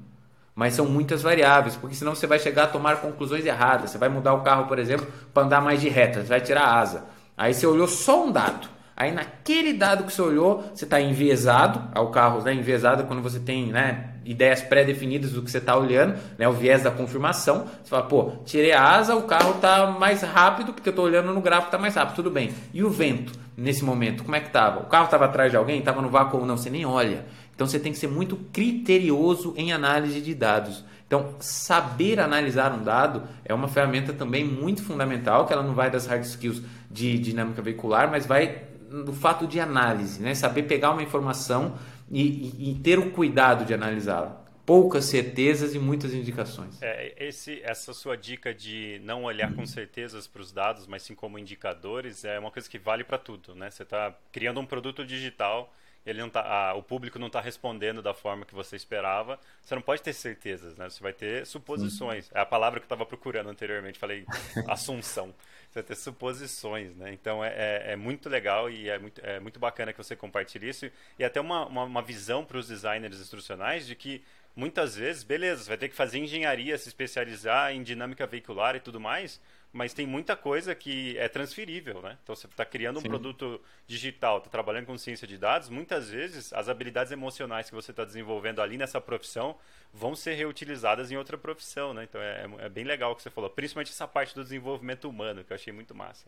Mas são muitas variáveis, porque senão você vai chegar a tomar conclusões erradas. Você vai mudar o carro, por exemplo, para andar mais de reta, você vai tirar a asa. Aí você olhou só um dado. Aí naquele dado que você olhou, você está enviesado, ao carro né, enviesado quando você tem né, ideias pré-definidas do que você está olhando, né, o viés da confirmação. Você fala, pô, tirei a asa, o carro está mais rápido, porque eu estou olhando no gráfico, está mais rápido, tudo bem. E o vento, nesse momento, como é que estava? O carro estava atrás de alguém? Estava no vácuo ou não? Você nem olha. Então você tem que ser muito criterioso em análise de dados. Então, saber analisar um dado é uma ferramenta também muito fundamental, que ela não vai das hard skills de dinâmica veicular, mas vai do fato de análise, né? Saber pegar uma informação e, e, ter o cuidado de analisá-la poucas certezas e muitas indicações. É, esse, essa sua dica de não olhar com certezas para os dados, mas sim como indicadores, é uma coisa que vale para tudo, né? Você está criando um produto digital, ele não tá, o público não está respondendo da forma que você esperava, você não pode ter certezas, né? Você vai ter suposições. É a palavra que eu estava procurando anteriormente, falei assunção. Você ter suposições, né? Então é, é, é, muito legal e é muito, é muito bacana que você compartilhe isso e até uma, uma, uma visão para os designers instrucionais de que muitas vezes, beleza, você vai ter que fazer engenharia, se especializar em dinâmica veicular e tudo mais, mas tem muita coisa que é transferível, né? Então você está criando um Sim. produto digital, está trabalhando com ciência de dados, muitas vezes as habilidades emocionais que você está desenvolvendo ali nessa profissão vão ser reutilizadas em outra profissão, né? Então é, é, bem legal o que você falou, principalmente essa parte do desenvolvimento humano, que eu achei muito massa.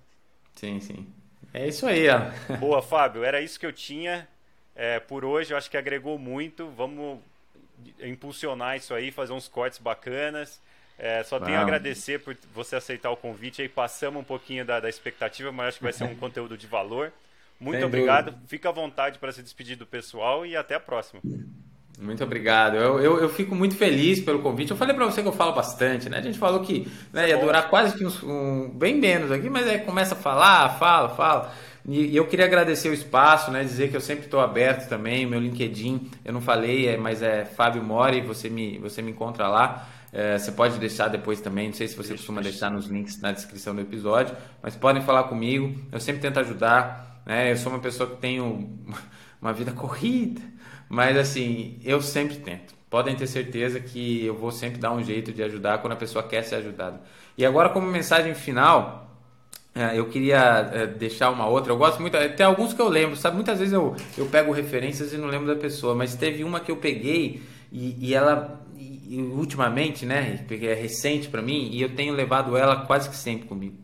Sim, sim. É isso aí, ó. Boa, Fábio, era isso que eu tinha. É, por hoje, eu acho que agregou muito. Vamos impulsionar isso aí, fazer uns cortes bacanas. É, só tenho a agradecer por você aceitar o convite aí. Passamos um pouquinho da, da expectativa, mas acho que vai ser um conteúdo de valor. Muito Sem obrigado. Dúvida. Fica à vontade para se despedir do pessoal e até a próxima. Muito obrigado. Eu, eu, eu fico muito feliz pelo convite. Eu falei para você que eu falo bastante, né? A gente falou que né, ia durar quase que uns, um, bem menos aqui, mas aí começa a falar, fala, fala. E eu queria agradecer o espaço, né? Dizer que eu sempre estou aberto também. Meu LinkedIn, eu não falei, é, mas é Fábio Mori, você me, você me encontra lá. É, você pode deixar depois também, não sei se você deixa, costuma deixa. deixar nos links na descrição do episódio, mas podem falar comigo. Eu sempre tento ajudar. Né? Eu sou uma pessoa que tenho uma vida corrida, mas assim, eu sempre tento. Podem ter certeza que eu vou sempre dar um jeito de ajudar quando a pessoa quer ser ajudada. E agora, como mensagem final, é, eu queria é, deixar uma outra. Eu gosto muito. Tem alguns que eu lembro, sabe? Muitas vezes eu, eu pego referências e não lembro da pessoa, mas teve uma que eu peguei e, e ela. E, ultimamente, né? Porque é recente para mim e eu tenho levado ela quase que sempre comigo.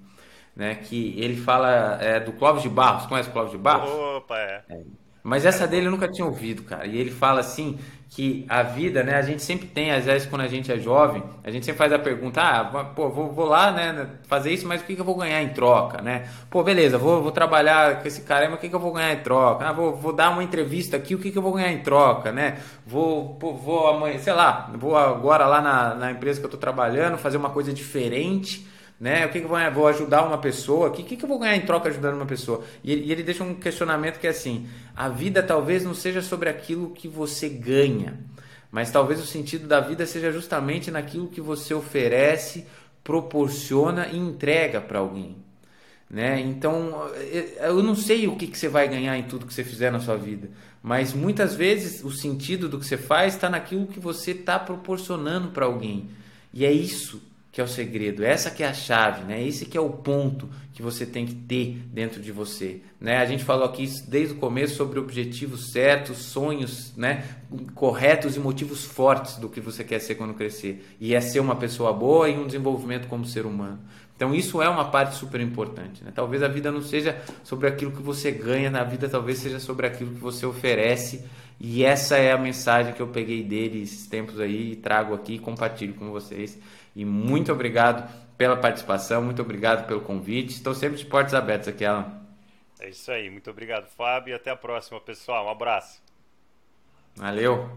Né, que ele fala é, do Clóvis de Barros. Conhece o Clóvis de Barros? Opa, é. é. Mas essa dele eu nunca tinha ouvido, cara. E ele fala assim que a vida, né? A gente sempre tem, às vezes, quando a gente é jovem, a gente sempre faz a pergunta: ah, pô, vou, vou lá, né? Fazer isso, mas o que, que eu vou ganhar em troca, né? Pô, beleza, vou, vou trabalhar com esse cara, mas o que, que eu vou ganhar em troca? Ah, vou, vou dar uma entrevista aqui, o que, que eu vou ganhar em troca, né? Vou, pô, vou amanhã, sei lá, vou agora lá na, na empresa que eu tô trabalhando fazer uma coisa diferente né? O que, que eu vou, vou ajudar uma pessoa? O que, que, que eu vou ganhar em troca ajudando uma pessoa? E ele, e ele deixa um questionamento que é assim: a vida talvez não seja sobre aquilo que você ganha, mas talvez o sentido da vida seja justamente naquilo que você oferece, proporciona e entrega para alguém. Né? Então, eu não sei o que, que você vai ganhar em tudo que você fizer na sua vida, mas muitas vezes o sentido do que você faz está naquilo que você está proporcionando para alguém. E é isso é o segredo, essa que é a chave, né? Esse que é o ponto que você tem que ter dentro de você, né? A gente falou aqui desde o começo sobre objetivos certos, sonhos, né, corretos e motivos fortes do que você quer ser quando crescer. E é ser uma pessoa boa e um desenvolvimento como ser humano. Então isso é uma parte super importante, né? Talvez a vida não seja sobre aquilo que você ganha na vida, talvez seja sobre aquilo que você oferece. E essa é a mensagem que eu peguei dele esses tempos aí e trago aqui e compartilho com vocês. E muito obrigado pela participação, muito obrigado pelo convite. Estou sempre de portas abertas aqui, Alan. É isso aí. Muito obrigado, Fábio. E até a próxima, pessoal. Um abraço. Valeu.